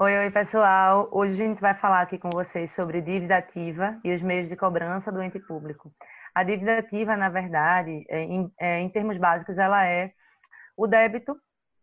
Oi, oi, pessoal. Hoje a gente vai falar aqui com vocês sobre dívida ativa e os meios de cobrança do ente público. A dívida ativa, na verdade, é, em, é, em termos básicos, ela é o débito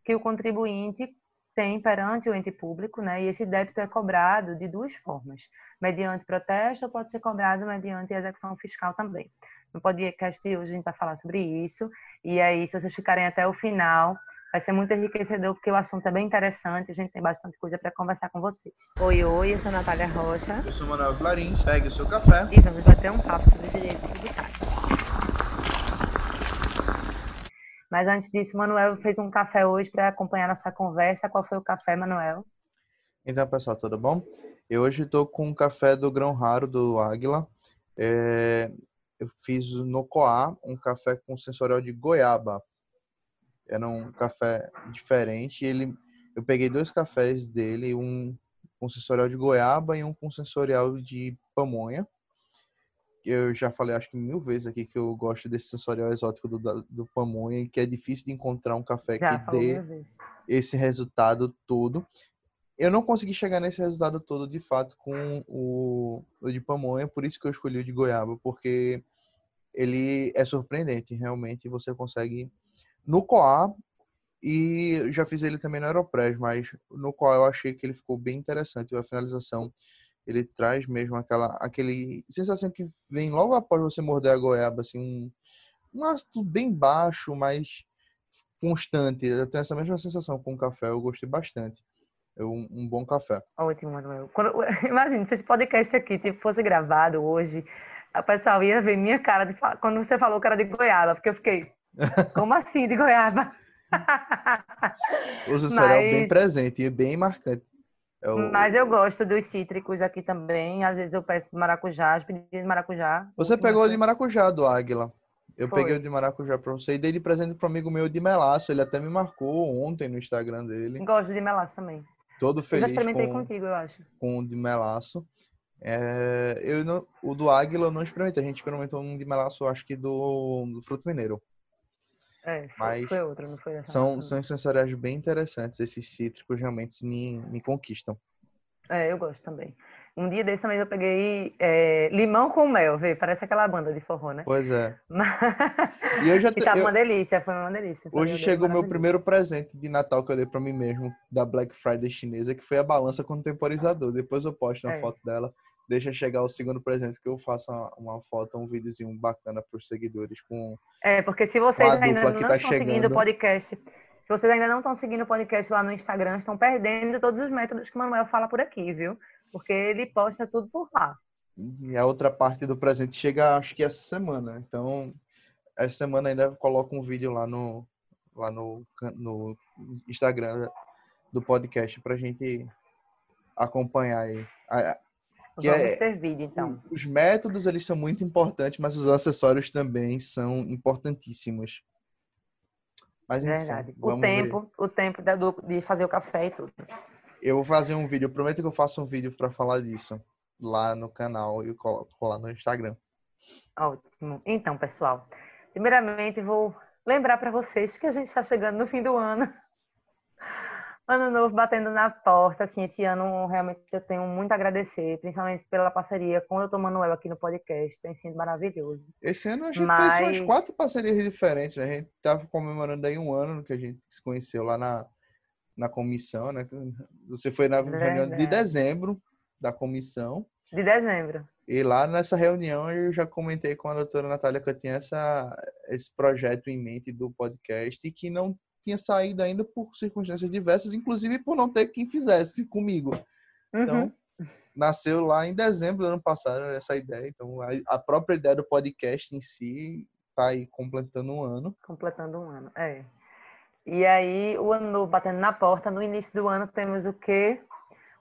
que o contribuinte tem perante o ente público, né? E esse débito é cobrado de duas formas: mediante protesto ou pode ser cobrado mediante execução fiscal também. No podcast de hoje a gente vai falar sobre isso. E aí, se vocês ficarem até o final, Vai ser muito enriquecedor porque o assunto é bem interessante, a gente tem bastante coisa para conversar com vocês. Oi, oi, eu sou a Natália Rocha. Eu sou o Manuel Clarins, pegue o seu café. E vamos bater um papo sobre direito tributário. Mas antes disso, Manuel fez um café hoje para acompanhar nossa conversa. Qual foi o café, Manuel? Então, pessoal, tudo bom? Eu hoje estou com um café do Grão Raro, do Águila. É... Eu fiz no Coá um café com sensorial de goiaba. Era um café diferente. Ele, eu peguei dois cafés dele, um com sensorial de goiaba e um com sensorial de pamonha. Eu já falei, acho que mil vezes aqui que eu gosto desse sensorial exótico do, do pamonha e que é difícil de encontrar um café já que dê esse resultado todo. Eu não consegui chegar nesse resultado todo de fato com o, o de pamonha, por isso que eu escolhi o de goiaba, porque ele é surpreendente, realmente você consegue no Coa, e já fiz ele também no Aeropress, mas no Coa eu achei que ele ficou bem interessante. A finalização, ele traz mesmo aquela aquele sensação que vem logo após você morder a goiaba, assim, um, um ácido bem baixo, mas constante. Eu tenho essa mesma sensação com o café, eu gostei bastante. Um, um bom café. Ótimo, Manuel. Quando, imagina, se esse podcast aqui tipo, fosse gravado hoje, a pessoa ia ver minha cara de, quando você falou que era de goiaba, porque eu fiquei, como assim de goiaba? o cereal Mas... bem presente e bem marcante. É o... Mas eu gosto dos cítricos aqui também. Às vezes eu peço maracujá, pedi de maracujá. Você pegou o de maracujá do Águila. Eu Foi. peguei o de maracujá pra você e dei de presente para um amigo meu de melaço. Ele até me marcou ontem no Instagram dele. Gosto de melaço também. Todo feliz. Eu já experimentei com, contigo, eu acho. Com o de melaço. É, eu não, o do Águila eu não experimentei. A gente experimentou um de melaço, acho que do, do Fruto Mineiro. É, Mas foi outra, não foi essa. São, são sensoriais bem interessantes. Esses cítricos realmente me, me conquistam. É, eu gosto também. Um dia desse também eu peguei é, limão com mel, vê? Parece aquela banda de forró, né? Pois é. e eu já te... tava eu... uma delícia, foi uma delícia. Hoje chegou o meu primeiro presente de Natal que eu dei para mim mesmo, da Black Friday chinesa, que foi a balança contemporizador. Depois eu posto uma é. foto dela deixa chegar o segundo presente que eu faço uma, uma foto, um videozinho bacana para os seguidores com É, porque se vocês ainda não tá estão chegando... seguindo o podcast, se vocês ainda não estão seguindo o podcast lá no Instagram, estão perdendo todos os métodos que o Manuel fala por aqui, viu? Porque ele posta tudo por lá. E a outra parte do presente chega, acho que essa semana. Então, essa semana ainda coloco um vídeo lá no lá no, no Instagram do podcast para gente acompanhar aí. Que Vamos é, ter vídeo, então. Os métodos, eles são muito importantes, mas os acessórios também são importantíssimos. Mas, Verdade. o tempo, ver. o tempo de fazer o café e tudo. Eu vou fazer um vídeo, prometo que eu faço um vídeo para falar disso lá no canal e coloco lá no Instagram. Ótimo. Então, pessoal, primeiramente vou lembrar para vocês que a gente está chegando no fim do ano. Ano novo batendo na porta, assim, esse ano realmente eu tenho muito a agradecer, principalmente pela parceria com o Dr. Manuel aqui no podcast, tem sido maravilhoso. Esse ano a gente Mas... fez umas quatro parcerias diferentes, né? A gente tava comemorando aí um ano que a gente se conheceu lá na, na comissão, né? Você foi na reunião de dezembro da comissão. De dezembro. E lá nessa reunião eu já comentei com a doutora Natália que eu tinha essa, esse projeto em mente do podcast e que não tinha saído ainda por circunstâncias diversas, inclusive por não ter quem fizesse comigo. Uhum. Então, nasceu lá em dezembro do ano passado essa ideia. Então, a própria ideia do podcast em si está aí completando um ano. Completando um ano, é. E aí, o ano novo batendo na porta, no início do ano temos o quê?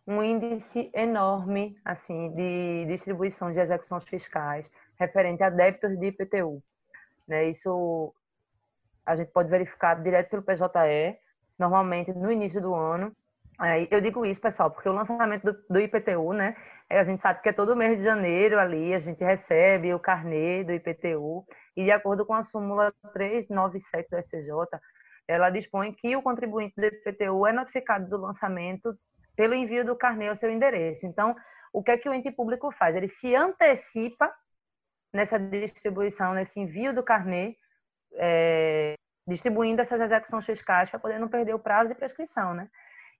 Um índice enorme, assim, de distribuição de execuções fiscais referente a débitos de IPTU. Né? Isso a gente pode verificar direto pelo PJE, normalmente no início do ano. Eu digo isso, pessoal, porque o lançamento do, IPTU, né? A gente sabe que é todo mês de janeiro ali, a gente recebe o carnê do IPTU, e de acordo com a súmula 397 do STJ, ela dispõe que o contribuinte do IPTU é notificado do lançamento pelo envio do carnê ao seu endereço. Então, o que é que o ente público faz? Ele se antecipa nessa distribuição, nesse envio do carnê, é, distribuindo essas execuções fiscais para poder não perder o prazo de prescrição, né?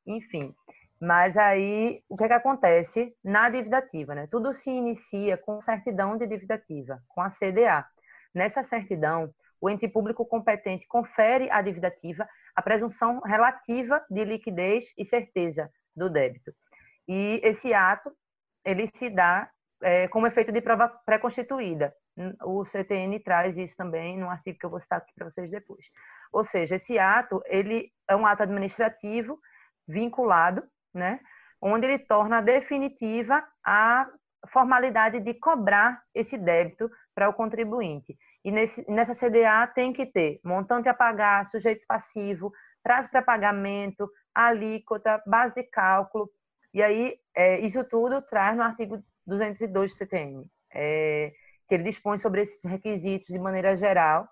Enfim, mas aí o que é que acontece na dívida ativa, né? Tudo se inicia com certidão de dívida ativa, com a CDA. Nessa certidão, o ente público competente confere à dívida ativa a presunção relativa de liquidez e certeza do débito. E esse ato ele se dá é, como efeito de prova pré-constituída. O CTN traz isso também no artigo que eu vou citar aqui para vocês depois. Ou seja, esse ato ele é um ato administrativo vinculado, né, onde ele torna definitiva a formalidade de cobrar esse débito para o contribuinte. E nesse, nessa CDA tem que ter montante a pagar, sujeito passivo, prazo para pagamento, alíquota, base de cálculo. E aí, é, isso tudo traz no artigo 202 do CTN, é, que ele dispõe sobre esses requisitos de maneira geral.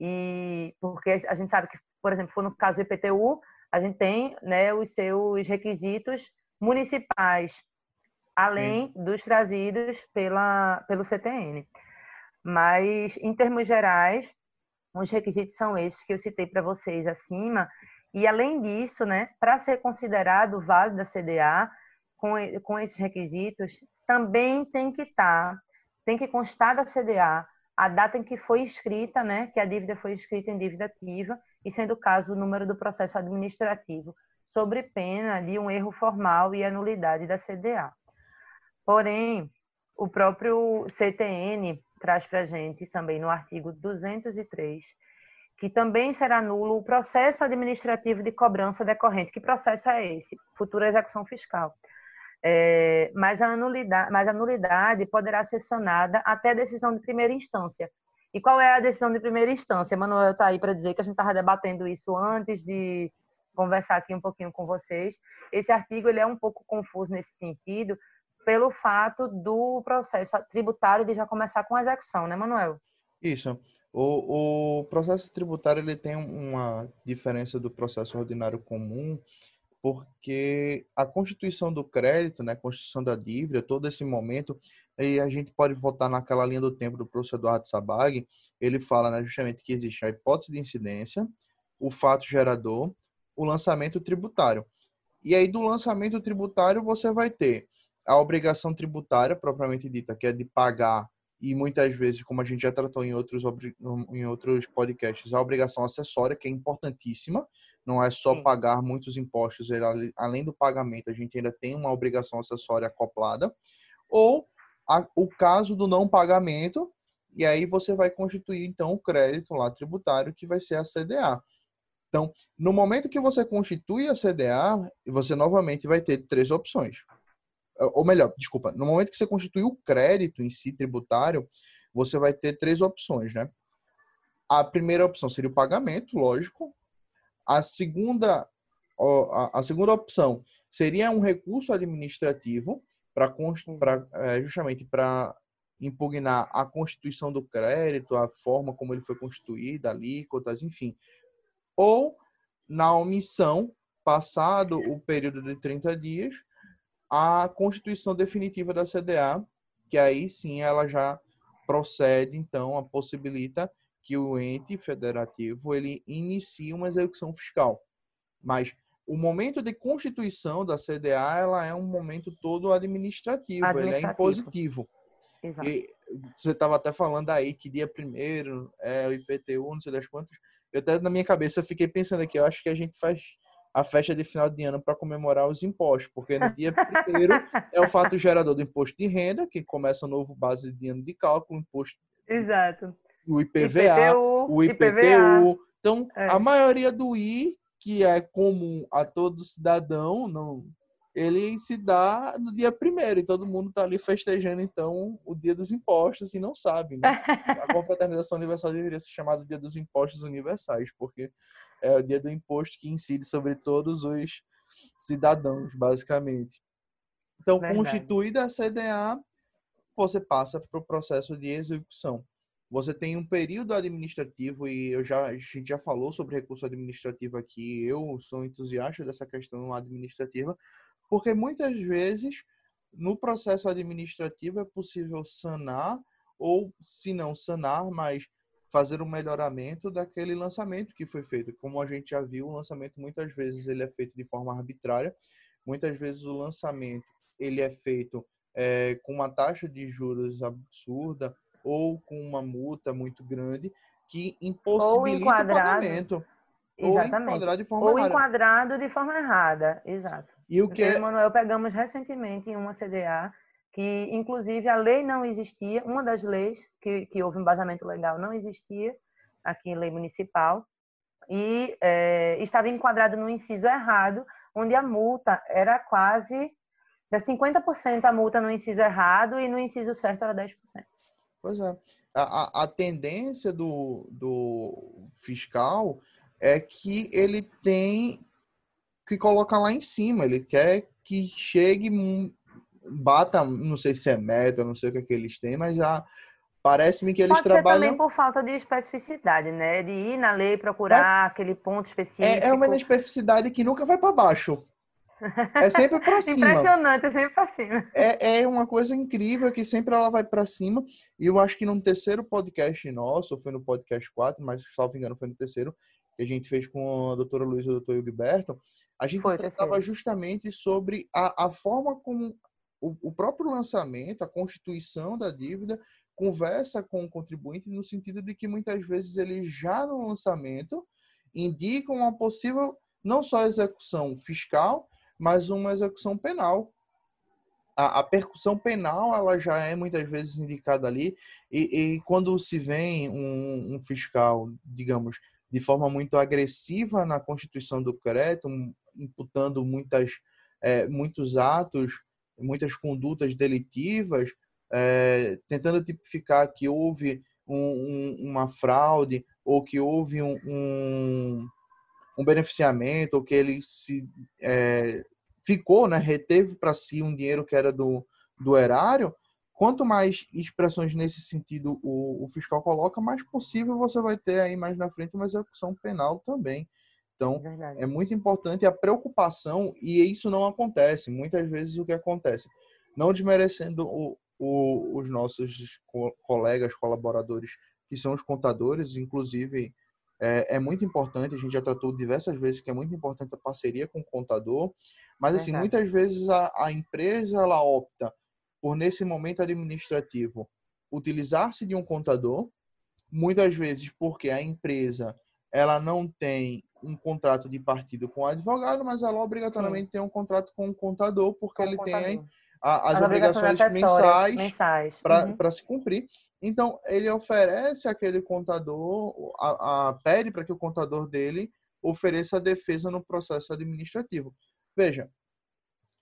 E porque a gente sabe que, por exemplo, for no caso do IPTU, a gente tem né, os seus requisitos municipais, além Sim. dos trazidos pela, pelo CTN. Mas, em termos gerais, os requisitos são esses que eu citei para vocês acima. E, além disso, né, para ser considerado válido a CDA, com, com esses requisitos, também tem que estar, tá, tem que constar da CDA a data em que foi escrita, né, que a dívida foi escrita em dívida ativa, e sendo o caso o número do processo administrativo, sobre pena de um erro formal e anulidade da CDA. Porém, o próprio CTN traz para a gente também no artigo 203 que também será nulo o processo administrativo de cobrança decorrente. Que processo é esse? Futura execução fiscal. É, mas, a nulidade, mas a nulidade poderá ser sanada até a decisão de primeira instância. E qual é a decisão de primeira instância? Manuel está aí para dizer que a gente estava debatendo isso antes de conversar aqui um pouquinho com vocês. Esse artigo ele é um pouco confuso nesse sentido, pelo fato do processo tributário de já começar com a execução, né, Manuel? Isso. O, o processo tributário ele tem uma diferença do processo ordinário comum, porque a constituição do crédito, né, a constituição da dívida, todo esse momento, e a gente pode voltar naquela linha do tempo do professor Eduardo Sabag, ele fala né, justamente que existe a hipótese de incidência, o fato gerador, o lançamento tributário. E aí do lançamento tributário você vai ter a obrigação tributária propriamente dita, que é de pagar e muitas vezes, como a gente já tratou em outros, em outros podcasts, a obrigação acessória, que é importantíssima, não é só Sim. pagar muitos impostos, além do pagamento, a gente ainda tem uma obrigação acessória acoplada, ou a, o caso do não pagamento, e aí você vai constituir, então, o crédito lá tributário, que vai ser a CDA. Então, no momento que você constitui a CDA, você novamente vai ter três opções ou melhor, desculpa, no momento que você constitui o crédito em si tributário, você vai ter três opções, né? A primeira opção seria o pagamento, lógico. A segunda, a segunda opção seria um recurso administrativo para é, justamente para impugnar a constituição do crédito, a forma como ele foi constituído, alíquotas, enfim. Ou na omissão, passado o período de 30 dias, a constituição definitiva da CDA, que aí sim ela já procede, então, a possibilita que o ente federativo ele inicie uma execução fiscal. Mas o momento de constituição da CDA ela é um momento todo administrativo, administrativo. ele é impositivo. Exato. E você estava até falando aí que dia primeiro é o IPTU, não sei das quantas. Eu até na minha cabeça fiquei pensando aqui, eu acho que a gente faz a festa de final de ano para comemorar os impostos, porque no dia primeiro é o fato gerador do imposto de renda, que começa o novo base de ano de cálculo, imposto. Exato. O IPVA, IPTU, o IPTU. IPVA. Então, é. a maioria do I, que é comum a todo cidadão, não, ele se dá no dia primeiro e todo mundo está ali festejando então o dia dos impostos e não sabe. Né? A confraternização universal deveria ser chamada dia dos impostos universais, porque é o dia do imposto que incide sobre todos os cidadãos, basicamente. Então, Verdade. constituída a CDA, você passa para o processo de execução. Você tem um período administrativo e eu já, a gente já falou sobre recurso administrativo aqui. Eu sou entusiasta dessa questão administrativa, porque muitas vezes no processo administrativo é possível sanar ou, se não sanar, mas fazer um melhoramento daquele lançamento que foi feito. Como a gente já viu, o lançamento muitas vezes ele é feito de forma arbitrária, muitas vezes o lançamento ele é feito é, com uma taxa de juros absurda ou com uma multa muito grande que impossibilita o pagamento. Exatamente. Ou enquadrado de forma ou errada. enquadrado de forma errada, exato. E o que é... Manuel pegamos recentemente em uma CDA que, inclusive, a lei não existia, uma das leis que, que houve um embasamento legal não existia aqui em lei municipal e é, estava enquadrado no inciso errado, onde a multa era quase de 50% a multa no inciso errado e no inciso certo era 10%. Pois é. A, a, a tendência do, do fiscal é que ele tem que colocar lá em cima. Ele quer que chegue, bata, não sei se é meta, não sei o que, é que eles têm, mas já parece-me que eles Pode trabalham. também por falta de especificidade, né? De ir na lei procurar é, aquele ponto específico. É, é uma especificidade que nunca vai para baixo. É sempre para cima. Impressionante, é sempre para cima. É, é uma coisa incrível que sempre ela vai para cima. E eu acho que no terceiro podcast nosso, ou foi no podcast 4, mas salvo engano foi no terceiro, que a gente fez com a doutora Luísa e o doutor Gilberto, a gente foi, tratava justamente sobre a, a forma como o, o próprio lançamento, a constituição da dívida, conversa com o contribuinte no sentido de que muitas vezes eles já no lançamento indicam uma possível não só execução fiscal, mas uma execução penal. A, a percussão penal ela já é muitas vezes indicada ali e, e quando se vem um, um, fiscal, digamos, de forma muito agressiva na constituição do crédito, imputando muitas, é, muitos atos, muitas condutas delitivas, é, tentando tipificar que houve um, um, uma fraude ou que houve um, um beneficiamento ou que ele se é, ficou, né, reteve para si um dinheiro que era do, do erário, quanto mais expressões nesse sentido o, o, fiscal coloca, mais possível você vai ter aí mais na frente uma execução penal também. Então, é, é muito importante a preocupação, e isso não acontece. Muitas vezes o que acontece, não desmerecendo o, o, os nossos colegas, colaboradores, que são os contadores, inclusive é, é, muito importante, a gente já tratou diversas vezes que é muito importante a parceria com o contador, mas assim, muitas vezes a, a empresa ela opta por nesse momento administrativo utilizar-se de um contador, muitas vezes porque a empresa ela não tem um contrato de partido com o advogado, mas ela obrigatoriamente Sim. tem um contrato com o contador, porque com ele contador. tem a, as, as, obrigações, mensais, mensais. para uhum. se cumprir. Então, ele oferece aquele contador, a, a pede para que o contador dele ofereça a defesa no processo administrativo. Veja,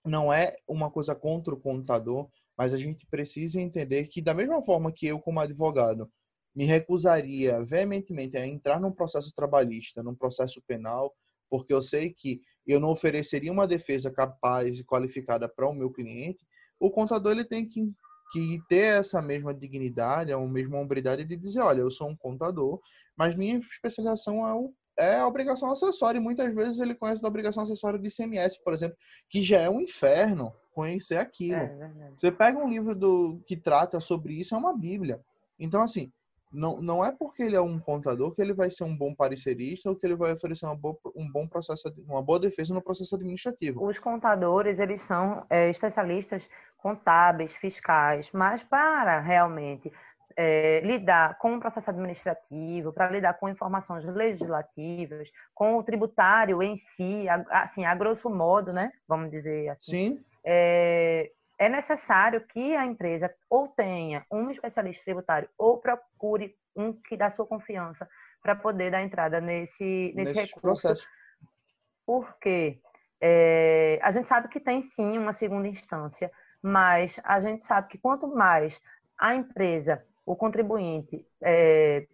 não é uma coisa contra o contador, mas a gente precisa entender que, da mesma forma que eu, como advogado, me recusaria veementemente a entrar num processo trabalhista, num processo penal, porque eu sei que eu não ofereceria uma defesa capaz e qualificada para o meu cliente, o contador ele tem que que ter essa mesma dignidade, a mesma hombridade de dizer, olha, eu sou um contador, mas minha especialização é, o, é a obrigação acessória, e muitas vezes ele conhece da obrigação acessória do ICMS, por exemplo, que já é um inferno conhecer aquilo. É, Você pega um livro do que trata sobre isso, é uma bíblia. Então, assim, não, não é porque ele é um contador que ele vai ser um bom parecerista ou que ele vai oferecer uma boa, um bom processo, uma boa defesa no processo administrativo. Os contadores, eles são é, especialistas contábeis, fiscais, mas para realmente é, lidar com o processo administrativo, para lidar com informações legislativas, com o tributário em si, assim, a grosso modo, né? Vamos dizer assim. Sim. É, é necessário que a empresa ou tenha um especialista tributário ou procure um que dá sua confiança para poder dar entrada nesse, nesse, nesse recurso. Processo. Porque é, a gente sabe que tem sim uma segunda instância, mas a gente sabe que quanto mais a empresa, o contribuinte, é,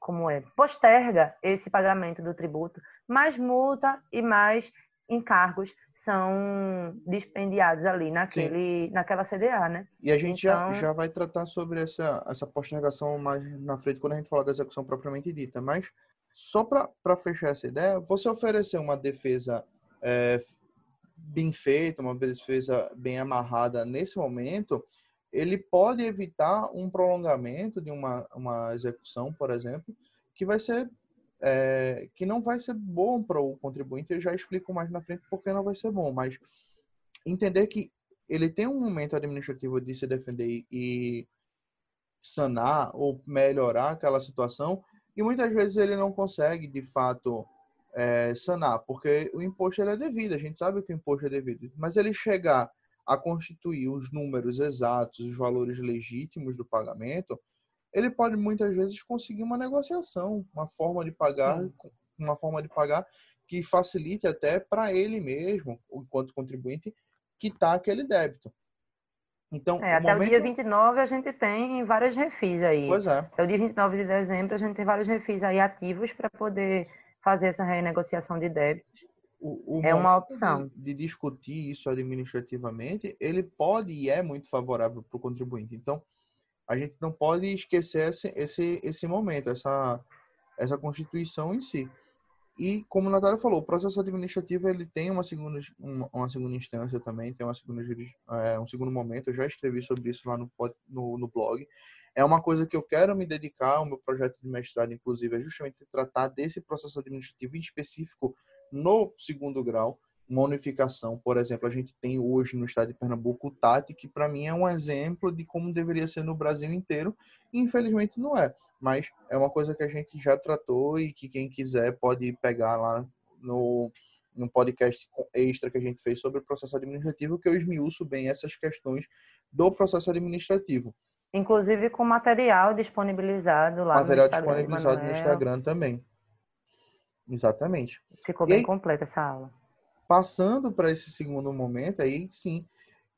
como é, posterga esse pagamento do tributo, mais multa e mais encargos são dispendiados ali naquele, naquela CDA, né? E a gente então... já, já vai tratar sobre essa, essa postergação mais na frente, quando a gente falar da execução propriamente dita. Mas, só para fechar essa ideia, você oferecer uma defesa é, bem feita, uma defesa bem amarrada nesse momento, ele pode evitar um prolongamento de uma, uma execução, por exemplo, que vai ser é, que não vai ser bom para o contribuinte. Eu já explico mais na frente porque não vai ser bom, mas entender que ele tem um momento administrativo de se defender e sanar ou melhorar aquela situação e muitas vezes ele não consegue de fato é, sanar porque o imposto é devido a gente sabe que o imposto é devido mas ele chegar a constituir os números exatos os valores legítimos do pagamento ele pode muitas vezes conseguir uma negociação uma forma de pagar Sim. uma forma de pagar que facilite até para ele mesmo enquanto contribuinte quitar aquele débito então, é, até momento... o dia 29 a gente tem vários refis aí. Pois é. Até o dia 29 de dezembro a gente tem vários refis aí ativos para poder fazer essa renegociação de débitos. O, o é uma opção. De, de, discutir isso administrativamente, ele pode e é muito favorável para o contribuinte. Então, a gente não pode esquecer esse, esse, esse momento, essa, essa constituição em si. E como o Natália falou, o processo administrativo ele tem uma segunda, uma, uma segunda instância também, tem uma segunda, é, um segundo momento. Eu já escrevi sobre isso lá no, no, no, blog. É uma coisa que eu quero me dedicar, o meu projeto de mestrado, inclusive, é justamente tratar desse processo administrativo em específico no segundo grau, uma unificação. Por exemplo, a gente tem hoje no estado de Pernambuco o TAT, que para mim é um exemplo de como deveria ser no Brasil inteiro. Infelizmente não é, mas é uma coisa que a gente já tratou e que quem quiser pode pegar lá no, no podcast extra que a gente fez sobre o processo administrativo, que eu esmiuço bem essas questões do processo administrativo. Inclusive com material disponibilizado lá material no Instagram. Material disponibilizado no Instagram também. Exatamente. Ficou bem completa essa aula. Passando para esse segundo momento, aí sim,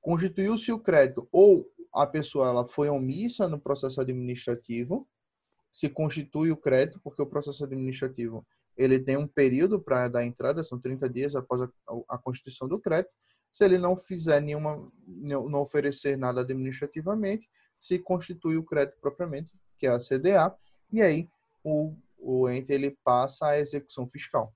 constituiu-se o crédito ou a pessoa ela foi omissa no processo administrativo, se constitui o crédito, porque o processo administrativo ele tem um período para dar entrada, são 30 dias após a, a, constituição do crédito. Se ele não fizer nenhuma, não oferecer nada administrativamente, se constitui o crédito propriamente, que é a CDA, e aí o, o ente ele passa à execução fiscal.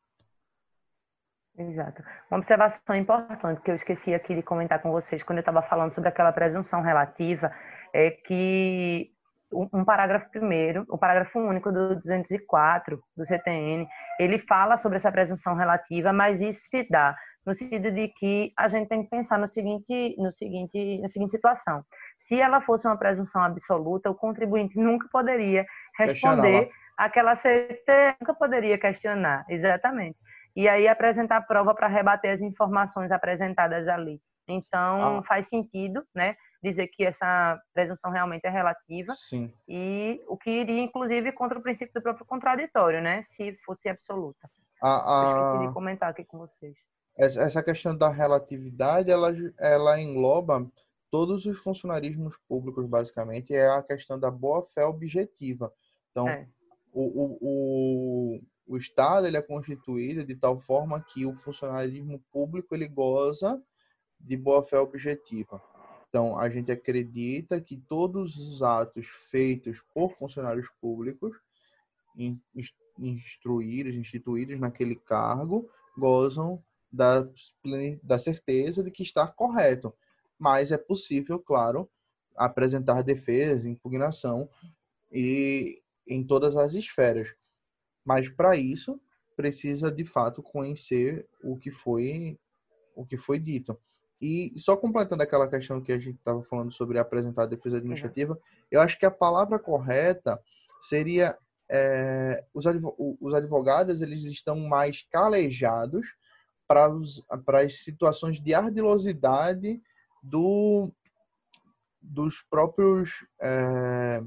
Exato. Uma observação importante que eu esqueci aqui de comentar com vocês quando eu estava falando sobre aquela presunção relativa é que um parágrafo primeiro, o parágrafo único do 204 do CTN, ele fala sobre essa presunção relativa, mas isso se dá no sentido de que a gente tem que pensar no seguinte, no seguinte, na seguinte situação. Se ela fosse uma presunção absoluta, o contribuinte nunca poderia responder aquela CT, nunca poderia questionar, exatamente e aí apresentar prova para rebater as informações apresentadas ali. Então, ah. faz sentido, né, dizer que essa presunção realmente é relativa. Sim. E o que iria, inclusive, contra o princípio do próprio contraditório, né, se fosse absoluta. Ah, Eu queria comentar aqui com vocês. Essa questão da relatividade, ela, ela engloba todos os funcionarismos públicos, basicamente, é a questão da boa-fé objetiva. Então, é. o, o, o Estado ele é constituído de tal forma que o funcionalismo público ele goza de boa-fé objetiva. Então, a gente acredita que todos os atos feitos por funcionários públicos, instruídos, instituídos naquele cargo, gozam da, da certeza de que está correto. Mas é possível, claro, apresentar defesa, impugnação e em todas as esferas. Mas para isso precisa de fato conhecer o que foi o que foi dito. E só completando aquela questão que a gente estava falando sobre apresentar a defesa administrativa, uhum. eu acho que a palavra correta seria é, os, advogados eles estão mais calejados para, os, para as situações de ardilosidade do, dos próprios é,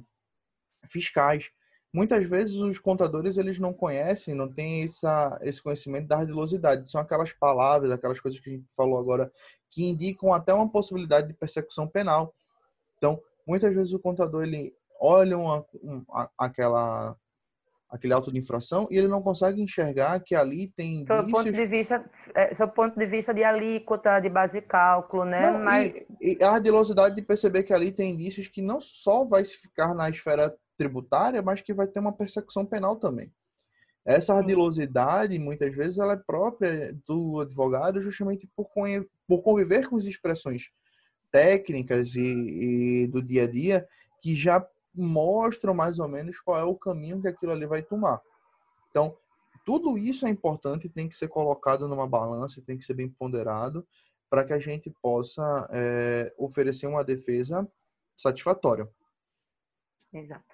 fiscais muitas vezes os contadores eles não conhecem, não têm essa, esse conhecimento da ardilosidade. São aquelas palavras, aquelas coisas que a gente falou agora, que indicam até uma possibilidade de persecução penal. Então, muitas vezes o contador ele olha uma, uma, aquela aquele auto de infração e ele não consegue enxergar que ali tem indícios... Sob ponto de vista, é, sob ponto de vista de alíquota, de base de cálculo, né? Não, Mas... e, e a ardilosidade de perceber que ali tem indícios que não só vai ficar na esfera tributária, mas que vai ter uma persecução penal também. Essa ardilosidade, muitas vezes, ela é própria do advogado justamente por, por conviver com as expressões técnicas e, e do dia a dia que já mostram mais ou menos qual é o caminho que aquilo ali vai tomar. Então, tudo isso é importante, tem que ser colocado numa balança, tem que ser bem ponderado para que a gente possa é, oferecer uma defesa satisfatória. Exato.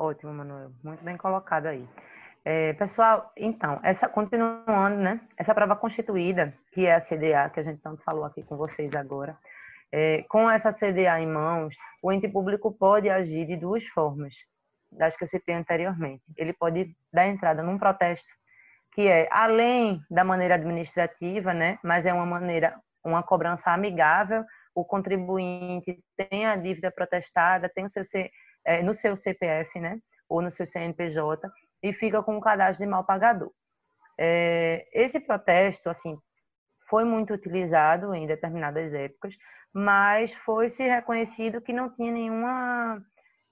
Ótimo, Manuel. Muito bem colocado aí. É, pessoal, então, essa continuando, né? Essa prova constituída, que é a CDA, que a gente tanto falou aqui com vocês agora, é, com essa CDA em mãos, o ente público pode agir de duas formas, das que eu citei anteriormente. Ele pode dar entrada num protesto, que é além da maneira administrativa, né? Mas é uma maneira, uma cobrança amigável. O contribuinte tem a dívida protestada, tem o seu é, no seu CPF, né? Ou no seu CNPJ e fica com um cadastro de mal pagador. É, esse protesto, assim, foi muito utilizado em determinadas épocas, mas foi se reconhecido que não tinha nenhuma,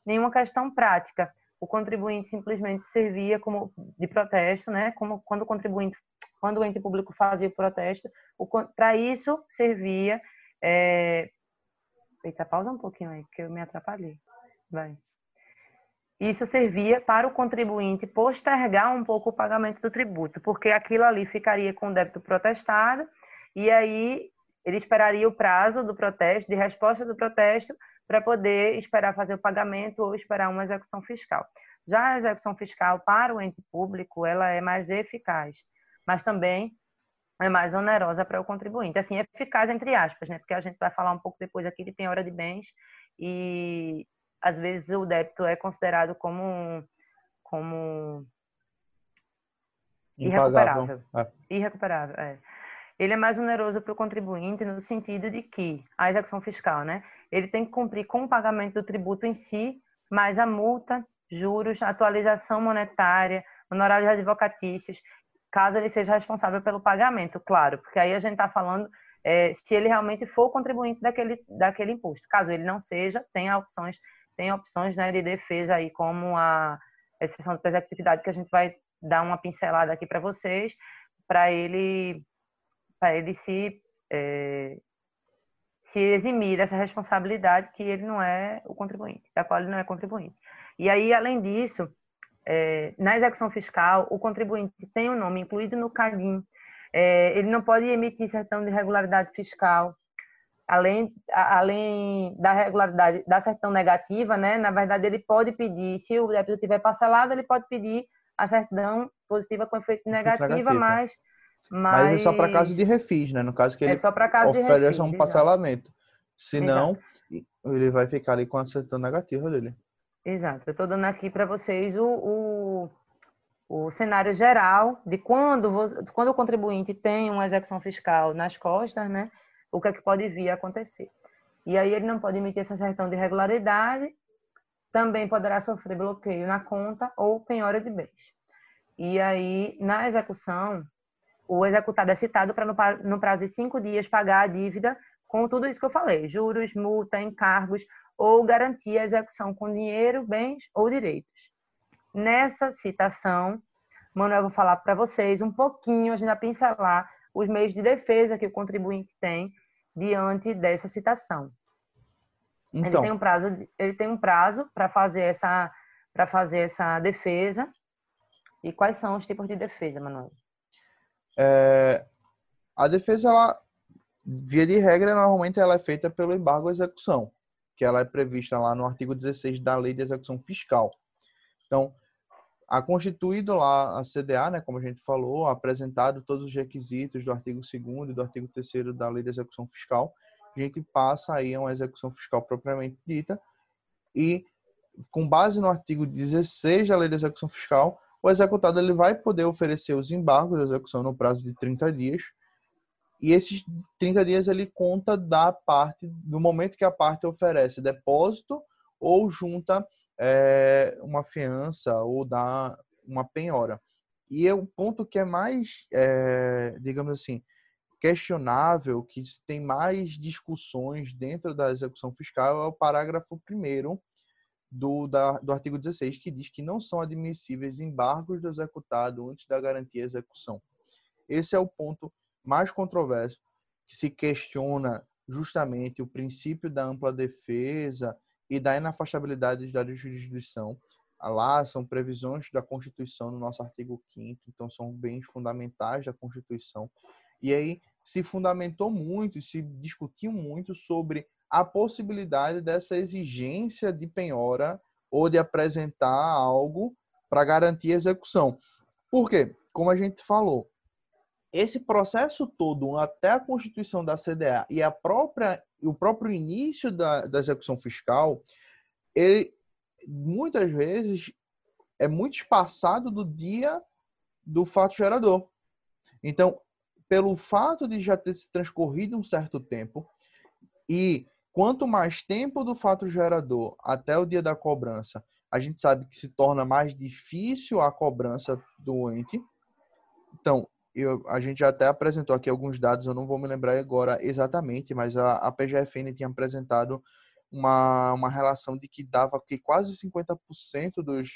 nenhuma questão prática. O contribuinte simplesmente servia como de protesto, né? Como quando o contribuinte, quando o ente público fazia o protesto, para isso servia. É... Eita, pausa um pouquinho aí, que eu me atrapalhei. Vai. Isso servia para o contribuinte postergar um pouco o pagamento do tributo, porque aquilo ali ficaria com o débito protestado e aí ele esperaria o prazo do protesto, de resposta do protesto, para poder esperar fazer o pagamento ou esperar uma execução fiscal. Já a execução fiscal para o ente público, ela é mais eficaz, mas também é mais onerosa para o contribuinte. Assim, eficaz entre aspas, né? Porque a gente vai falar um pouco depois aqui de penhora de bens e às vezes o débito é considerado como como irrecuperável. É. Irrecuperável, é. Ele é mais oneroso para o contribuinte no sentido de que a execução fiscal, né? Ele tem que cumprir com o pagamento do tributo em si, mais a multa, juros, atualização monetária, honorários advocatícios, caso ele seja responsável pelo pagamento, claro, porque aí a gente está falando é, se ele realmente for o contribuinte daquele, daquele imposto. Caso ele não seja, tem opções tem opções né, de defesa aí, como a exceção de executividade, que a gente vai dar uma pincelada aqui para vocês, para ele, ele se, é, se eximir dessa responsabilidade que ele não é o contribuinte, da qual ele não é contribuinte. E aí, além disso, é, na execução fiscal, o contribuinte tem o um nome incluído no CADIM, é, ele não pode emitir certão de regularidade fiscal, além, além da regularidade da certidão negativa, né, na verdade ele pode pedir, se o débito tiver parcelado, ele pode pedir a certidão positiva com efeito negativa, mas, mas... Mas é só para caso de refis, né? No caso que é ele é só caso ofereça refis, um parcelamento. Senão, ele vai ficar ali com a certidão negativa dele. Exato. Eu estou dando aqui para vocês o, o, o, cenário geral de quando, quando o contribuinte tem uma execução fiscal nas costas, né? O que é que pode vir a acontecer. E aí ele não pode emitir essa certidão de regularidade, também poderá sofrer bloqueio na conta ou penhora de bens. E aí, na execução, o executado é citado para, no prazo de cinco dias, pagar a dívida com tudo isso que eu falei: juros, multa, encargos ou garantir a execução com dinheiro, bens ou direitos. Nessa citação, Manuel, eu vou falar para vocês um pouquinho, a gente vai pincelar os meios de defesa que o contribuinte tem diante dessa citação. Então, ele tem um prazo, ele tem um prazo para fazer essa para fazer essa defesa. E quais são os tipos de defesa, Manuel? É, a defesa, ela, via de regra, normalmente ela é feita pelo embargo à execução, que ela é prevista lá no artigo 16 da Lei de Execução Fiscal. Então, a constituído lá a CDA, né, como a gente falou, apresentado todos os requisitos do artigo 2 e do artigo 3 da Lei de Execução Fiscal, a gente passa aí a uma execução fiscal propriamente dita e com base no artigo 16 da Lei de Execução Fiscal, o executado ele vai poder oferecer os embargos de execução no prazo de 30 dias. E esses 30 dias ele conta da parte do momento que a parte oferece depósito ou junta é, uma fiança ou dar uma penhora. E é o ponto que é mais, é, digamos assim, questionável, que tem mais discussões dentro da execução fiscal, é o parágrafo 1 do, do artigo 16, que diz que não são admissíveis embargos do executado antes da garantia de execução. Esse é o ponto mais controverso, que se questiona justamente o princípio da ampla defesa e da inafastabilidade da jurisdição. Lá são previsões da Constituição no nosso artigo 5 então são bens fundamentais da Constituição. E aí se fundamentou muito, se discutiu muito sobre a possibilidade dessa exigência de penhora ou de apresentar algo para garantir a execução. Por quê? Como a gente falou, esse processo todo até a constituição da CDA e a própria o próprio início da, da execução fiscal, ele muitas vezes é muito espaçado do dia do fato gerador. Então, pelo fato de já ter se transcorrido um certo tempo e quanto mais tempo do fato gerador até o dia da cobrança, a gente sabe que se torna mais difícil a cobrança do ente. Então, eu, a gente já até apresentou aqui alguns dados, eu não vou me lembrar agora exatamente, mas a, a PGFN tinha apresentado uma, uma relação de que dava que quase 50% dos,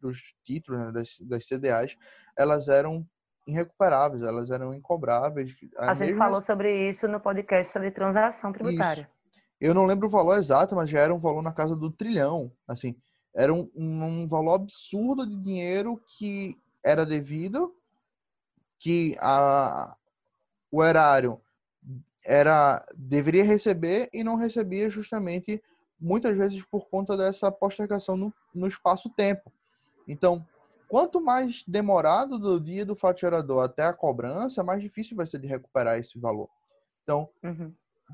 dos títulos, né, das, das CDAs, elas eram irrecuperáveis, elas eram incobráveis. A, a gente falou sobre isso no podcast sobre transação tributária. Isso. Eu não lembro o valor exato, mas já era um valor na casa do trilhão. Assim, era um, um valor absurdo de dinheiro que era devido que a, o erário era deveria receber e não recebia justamente muitas vezes por conta dessa postergação no, no espaço-tempo. Então, quanto mais demorado do dia do fato gerador até a cobrança, mais difícil vai ser de recuperar esse valor. Então, uhum.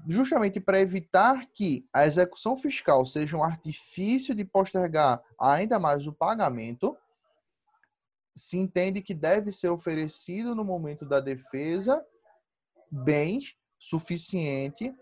justamente para evitar que a execução fiscal seja um artifício de postergar ainda mais o pagamento, se entende que deve ser oferecido no momento da defesa bens suficiente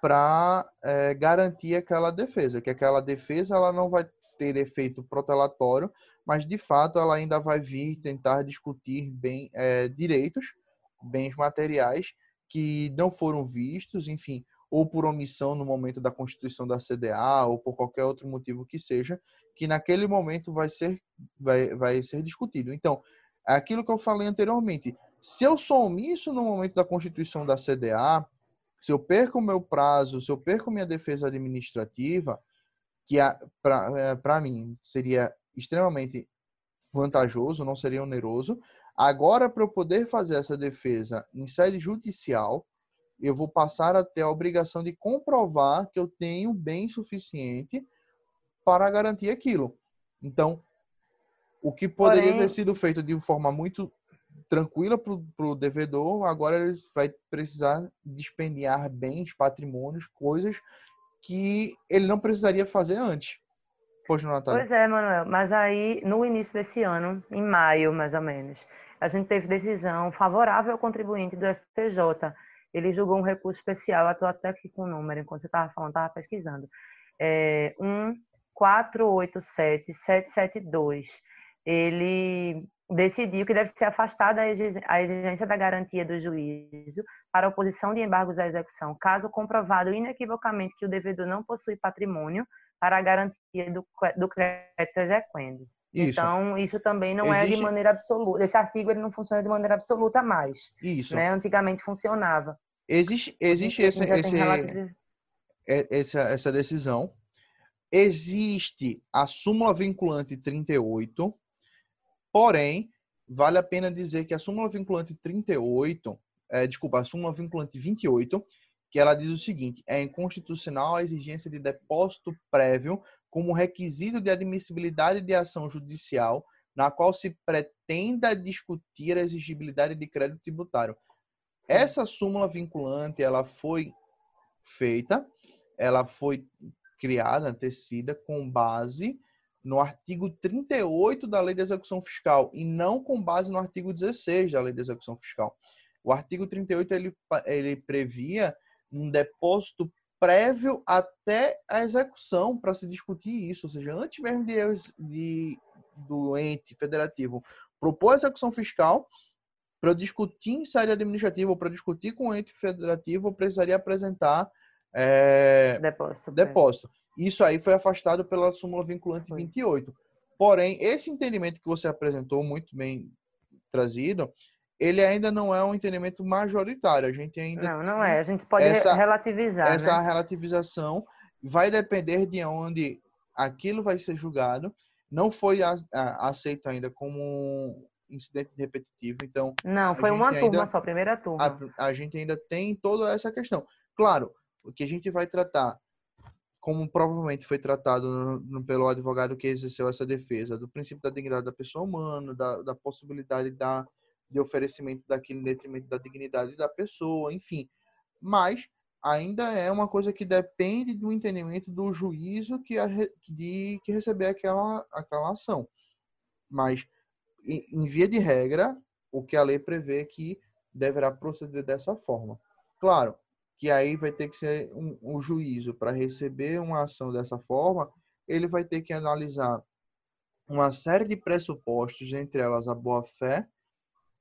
para é, garantir aquela defesa, que aquela defesa ela não vai ter efeito protelatório, mas de fato ela ainda vai vir tentar discutir bem é, direitos, bens materiais que não foram vistos, enfim, ou por omissão no momento da constituição da CDA ou por qualquer outro motivo que seja, que naquele momento vai ser vai, vai ser discutido. Então, é aquilo que eu falei anteriormente, se eu sou omisso no momento da constituição da CDA, se eu perco o meu prazo, se eu perco minha defesa administrativa, que para é, mim seria extremamente vantajoso, não seria oneroso. Agora, para eu poder fazer essa defesa em sede judicial, eu vou passar a ter a obrigação de comprovar que eu tenho bem suficiente para garantir aquilo. Então, o que poderia Porém... ter sido feito de forma muito tranquila para o devedor, agora ele vai precisar despendiar bens, patrimônios, coisas que ele não precisaria fazer antes. Pois, Natália. Pois é, Manuel. Mas aí, no início desse ano, em maio mais ou menos, a gente teve decisão favorável ao contribuinte do STJ ele julgou um recurso especial, eu até aqui com o número, enquanto você estava falando, estava pesquisando. É, 1487772. Ele decidiu que deve ser afastada a exigência da garantia do juízo para oposição de embargos à execução, caso comprovado inequivocamente que o devedor não possui patrimônio para a garantia do, do crédito exequendo. Isso. Então, isso também não Existe... é de maneira absoluta. Esse artigo ele não funciona de maneira absoluta mais. Isso. Né? Antigamente funcionava. Existe, existe esse, esse, é, essa, essa decisão. Existe a súmula vinculante 38, porém, vale a pena dizer que a súmula vinculante 38, é, desculpa, a súmula vinculante 28, que ela diz o seguinte: é inconstitucional a exigência de depósito prévio como requisito de admissibilidade de ação judicial na qual se pretenda discutir a exigibilidade de crédito tributário. Essa súmula vinculante, ela foi feita, ela foi criada, tecida com base no artigo 38 da Lei de Execução Fiscal e não com base no artigo 16 da Lei de Execução Fiscal. O artigo 38 ele, ele previa um depósito prévio até a execução para se discutir isso, ou seja, antes mesmo de, de do ente federativo propor a execução fiscal, para discutir em série administrativa ou para discutir com o ente federativo, eu precisaria apresentar é, depósito. depósito. Isso aí foi afastado pela súmula vinculante foi. 28. Porém, esse entendimento que você apresentou, muito bem trazido, ele ainda não é um entendimento majoritário. A gente ainda não, não é. A gente pode essa, relativizar. Essa né? relativização vai depender de onde aquilo vai ser julgado. Não foi aceito ainda como incidente repetitivo, então. Não, foi uma turma ainda, só, primeira turma. A, a gente ainda tem toda essa questão. Claro, o que a gente vai tratar como provavelmente foi tratado no, no, pelo advogado que exerceu essa defesa, do princípio da dignidade da pessoa humana, da, da possibilidade da, de oferecimento daquilo em detrimento da dignidade da pessoa, enfim. Mas ainda é uma coisa que depende do entendimento do juízo que, a, de, que receber aquela, aquela ação. Mas, em, em via de regra, o que a lei prevê é que deverá proceder dessa forma. Claro, que aí vai ter que ser um, um juízo para receber uma ação dessa forma, ele vai ter que analisar uma série de pressupostos, entre elas a boa-fé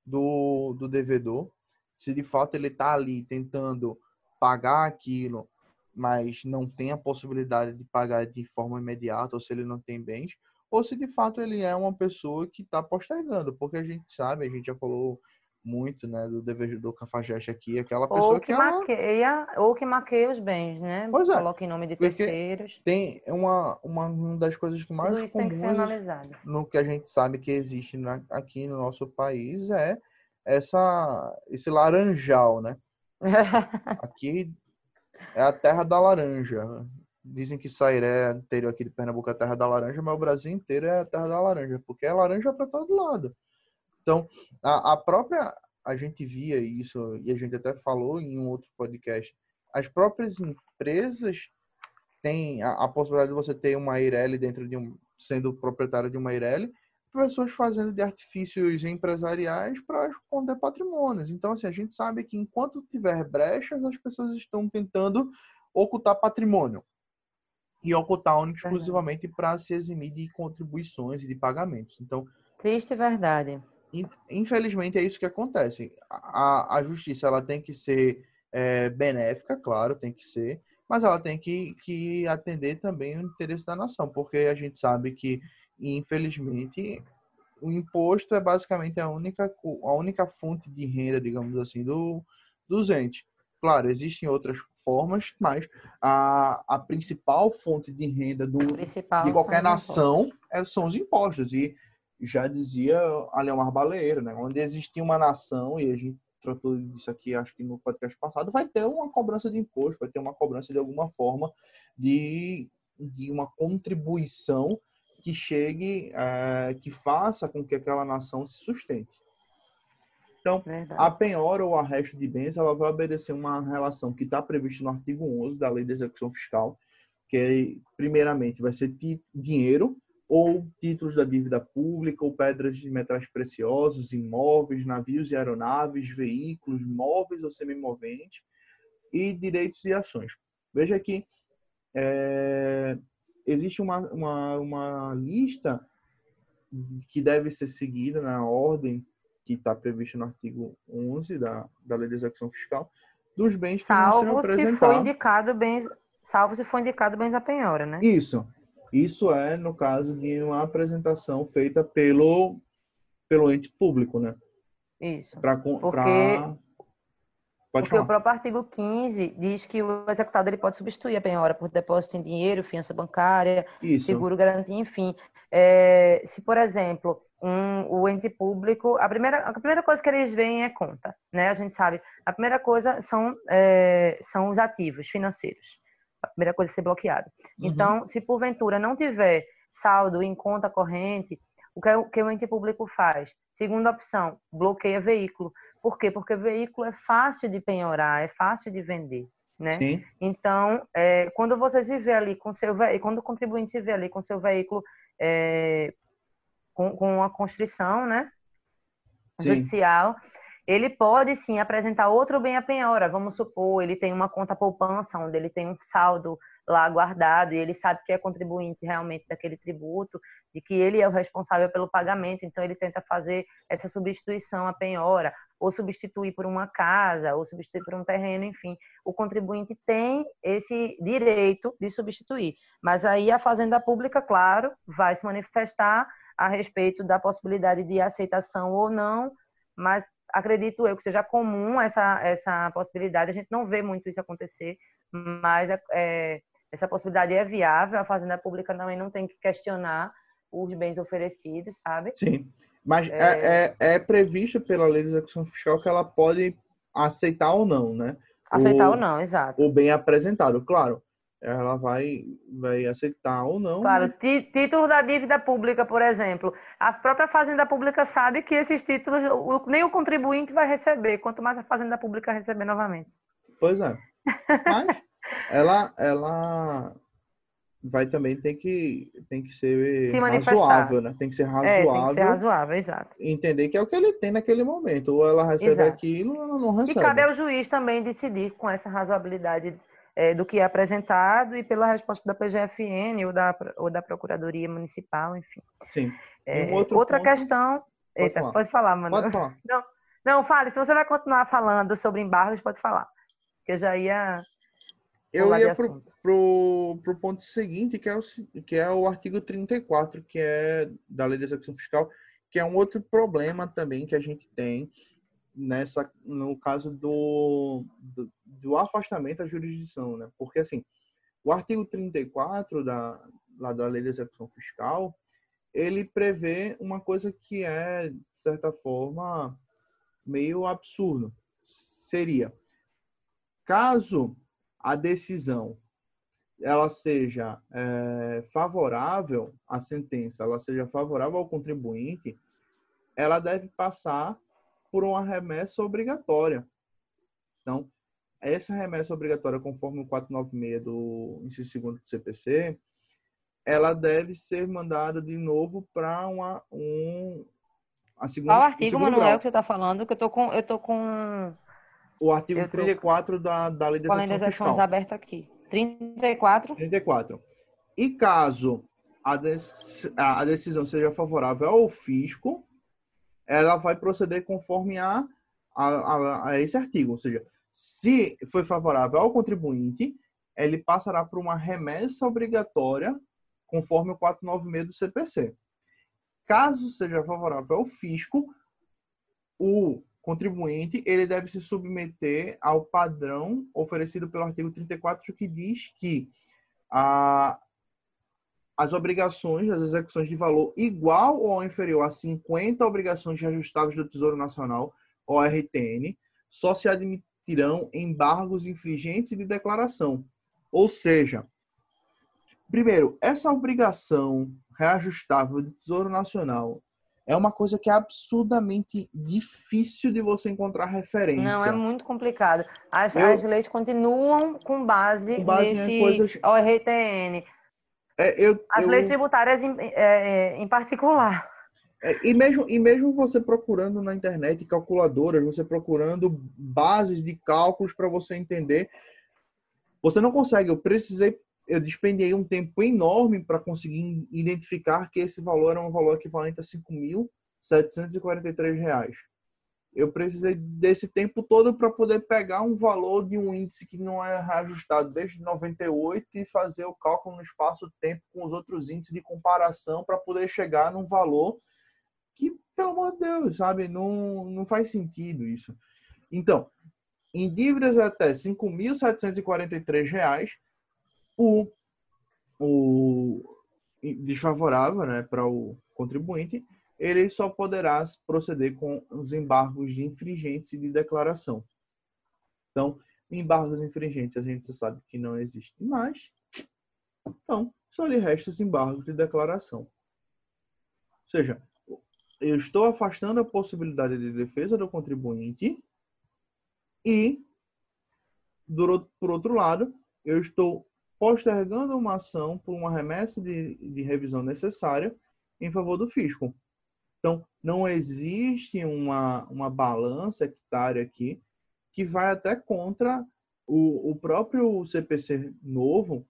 do, do devedor, se de fato ele está ali tentando pagar aquilo, mas não tem a possibilidade de pagar de forma imediata, ou se ele não tem bens, ou se de fato ele é uma pessoa que está postergando, porque a gente sabe, a gente já falou muito, né, do dever do cafajeste aqui, aquela pessoa ou que, que maqueia, ela... ou que maqueia os bens, né? Pois é. Coloca em nome de terceiros. Tem uma, uma, das coisas que mais Tudo comuns que no que a gente sabe que existe na, aqui no nosso país é essa esse laranjal, né? aqui é a terra da laranja. Dizem que Sairé, interior aqui de Pernambuco, é a terra da laranja, mas o Brasil inteiro é a terra da laranja, porque é laranja para todo lado. Então, a, a própria, a gente via isso, e a gente até falou em um outro podcast, as próprias empresas têm a, a possibilidade de você ter uma Eireli dentro de um, sendo proprietário de uma Eireli, pessoas fazendo de artifícios empresariais para esconder patrimônios. Então, assim, a gente sabe que enquanto tiver brechas, as pessoas estão tentando ocultar patrimônio. E ocultar exclusivamente para se eximir de contribuições e de pagamentos. Então, triste verdade infelizmente é isso que acontece. A, a justiça ela tem que ser é, benéfica, claro, tem que ser, mas ela tem que, que atender também o interesse da nação, porque a gente sabe que, infelizmente, o imposto é basicamente a única, a única fonte de renda, digamos assim, do, dos entes. Claro, existem outras formas, mas a, a principal fonte de renda do, de qualquer nação é, são os impostos. E já dizia a Leomar Baleiro, né? Onde existia uma nação, e a gente tratou disso aqui, acho que no podcast passado, vai ter uma cobrança de imposto, vai ter uma cobrança de alguma forma de, de uma contribuição que chegue, é, que faça com que aquela nação se sustente. Então, Verdade. a penhora ou arresto de bens, ela vai obedecer uma relação que está prevista no artigo 11 da Lei de Execução Fiscal, que primeiramente vai ser dinheiro ou títulos da dívida pública, ou pedras de metais preciosos, imóveis, navios e aeronaves, veículos, móveis ou semimoventes, e direitos e ações. Veja que é, existe uma, uma, uma lista que deve ser seguida na ordem que está prevista no artigo 11 da, da Lei de Execução Fiscal, dos bens que salvo vão ser apresentados. Se for indicado bens, salvo se for indicado bens a penhora, né? Isso. Isso é no caso de uma apresentação feita pelo, pelo ente público, né? Isso. Pra, porque, pra... porque falar. o próprio artigo 15 diz que o executado ele pode substituir a penhora por depósito em dinheiro, fiança bancária, Isso. seguro garantia, enfim. É, se, por exemplo, um, o ente público, a primeira, a primeira coisa que eles veem é conta, né? A gente sabe. A primeira coisa são, é, são os ativos financeiros a primeira coisa a ser bloqueada. Uhum. Então, se porventura não tiver saldo em conta corrente, o que, o que o ente público faz? Segunda opção, bloqueia veículo. Por quê? Porque veículo é fácil de penhorar, é fácil de vender. Né? Sim. Então, é, quando você se vê ali com seu veículo, quando o contribuinte se vê ali com seu veículo é, com, com a constrição, né? Judicial, ele pode sim apresentar outro bem a penhora. Vamos supor, ele tem uma conta poupança onde ele tem um saldo lá guardado e ele sabe que é contribuinte realmente daquele tributo e que ele é o responsável pelo pagamento, então ele tenta fazer essa substituição à penhora, ou substituir por uma casa, ou substituir por um terreno, enfim. O contribuinte tem esse direito de substituir. Mas aí a Fazenda Pública, claro, vai se manifestar a respeito da possibilidade de aceitação ou não, mas acredito eu que seja comum essa, essa possibilidade. A gente não vê muito isso acontecer, mas é, é, essa possibilidade é viável. A fazenda pública também não tem que questionar os bens oferecidos, sabe? Sim. Mas é, é, é, é previsto pela lei de execução fiscal que ela pode aceitar ou não, né? Aceitar o, ou não, exato. O bem apresentado, claro. Ela vai, vai aceitar ou não. Claro, né? título da dívida pública, por exemplo. A própria Fazenda Pública sabe que esses títulos nem o contribuinte vai receber, quanto mais a Fazenda Pública receber novamente. Pois é. Mas ela, ela vai também ter que, tem que ser razoável, né? Tem que ser razoável. É, tem que ser razoável, exato. Entender que é o que ele tem naquele momento. Ou ela recebe exato. aquilo, ou ela não recebe. E cabe ao juiz também decidir com essa razoabilidade é, do que é apresentado e pela resposta da PGFN ou da, ou da Procuradoria Municipal, enfim. Sim. É, um outra ponto... questão. Pode Eita, falar. pode falar, mano. Pode falar. Não, não, fale. Se você vai continuar falando sobre embargos, pode falar. Que eu já ia eu ia pro, pro, pro, ponto seguinte, que é, o, que é o artigo 34, que é da Lei de Execução Fiscal, que é um outro problema também que a gente tem nessa no caso do, do, do afastamento da jurisdição, né? Porque assim, o artigo 34 da lá da Lei de Execução Fiscal, ele prevê uma coisa que é de certa forma meio absurdo. Seria caso a decisão ela seja é, favorável à sentença, ela seja favorável ao contribuinte, ela deve passar por uma remessa obrigatória. Então, essa remessa obrigatória, conforme o 496 do inciso 2 do CPC, ela deve ser mandada de novo para uma um a segunda Qual artigo, Manuel, grau. que você está falando? Que eu tô com eu tô com o artigo eu 34 tô... da, da Lei de Execução Fiscal. aberta aqui. 34. 34. E caso a, a decisão seja favorável ao fisco, ela vai proceder conforme a, a, a, a esse artigo. Ou seja, se foi favorável ao contribuinte, ele passará por uma remessa obrigatória conforme o 496 do CPC. Caso seja favorável ao fisco, o contribuinte ele deve se submeter ao padrão oferecido pelo artigo 34 que diz que a, as obrigações das execuções de valor igual ou inferior a 50 obrigações reajustáveis do Tesouro Nacional, ORTN, só se admitirão embargos infringentes de declaração. Ou seja, primeiro, essa obrigação reajustável do Tesouro Nacional é uma coisa que é absurdamente difícil de você encontrar referência. Não, é muito complicado. As, eu, as leis continuam com base, com base nesse em coisas... ORTN. É, eu, as eu... leis tributárias em, é, é, em particular. É, e, mesmo, e mesmo você procurando na internet calculadoras, você procurando bases de cálculos para você entender, você não consegue. Eu precisei eu despendiei um tempo enorme para conseguir identificar que esse valor era um valor equivalente a R$ 5.743. Eu precisei desse tempo todo para poder pegar um valor de um índice que não é reajustado desde 98 e fazer o cálculo no espaço-tempo com os outros índices de comparação para poder chegar num valor que, pelo amor de Deus, sabe, não, não faz sentido isso. Então, em dívidas até R$ 5.743, o, o desfavorável né, para o contribuinte, ele só poderá proceder com os embargos de infringentes e de declaração. Então, embargos infringentes a gente sabe que não existe mais. Então, só lhe resta os embargos de declaração. Ou seja, eu estou afastando a possibilidade de defesa do contribuinte e, por outro lado, eu estou postergando uma ação por uma remessa de, de revisão necessária em favor do fisco. Então, não existe uma, uma balança hectárea aqui que vai até contra o, o próprio CPC novo,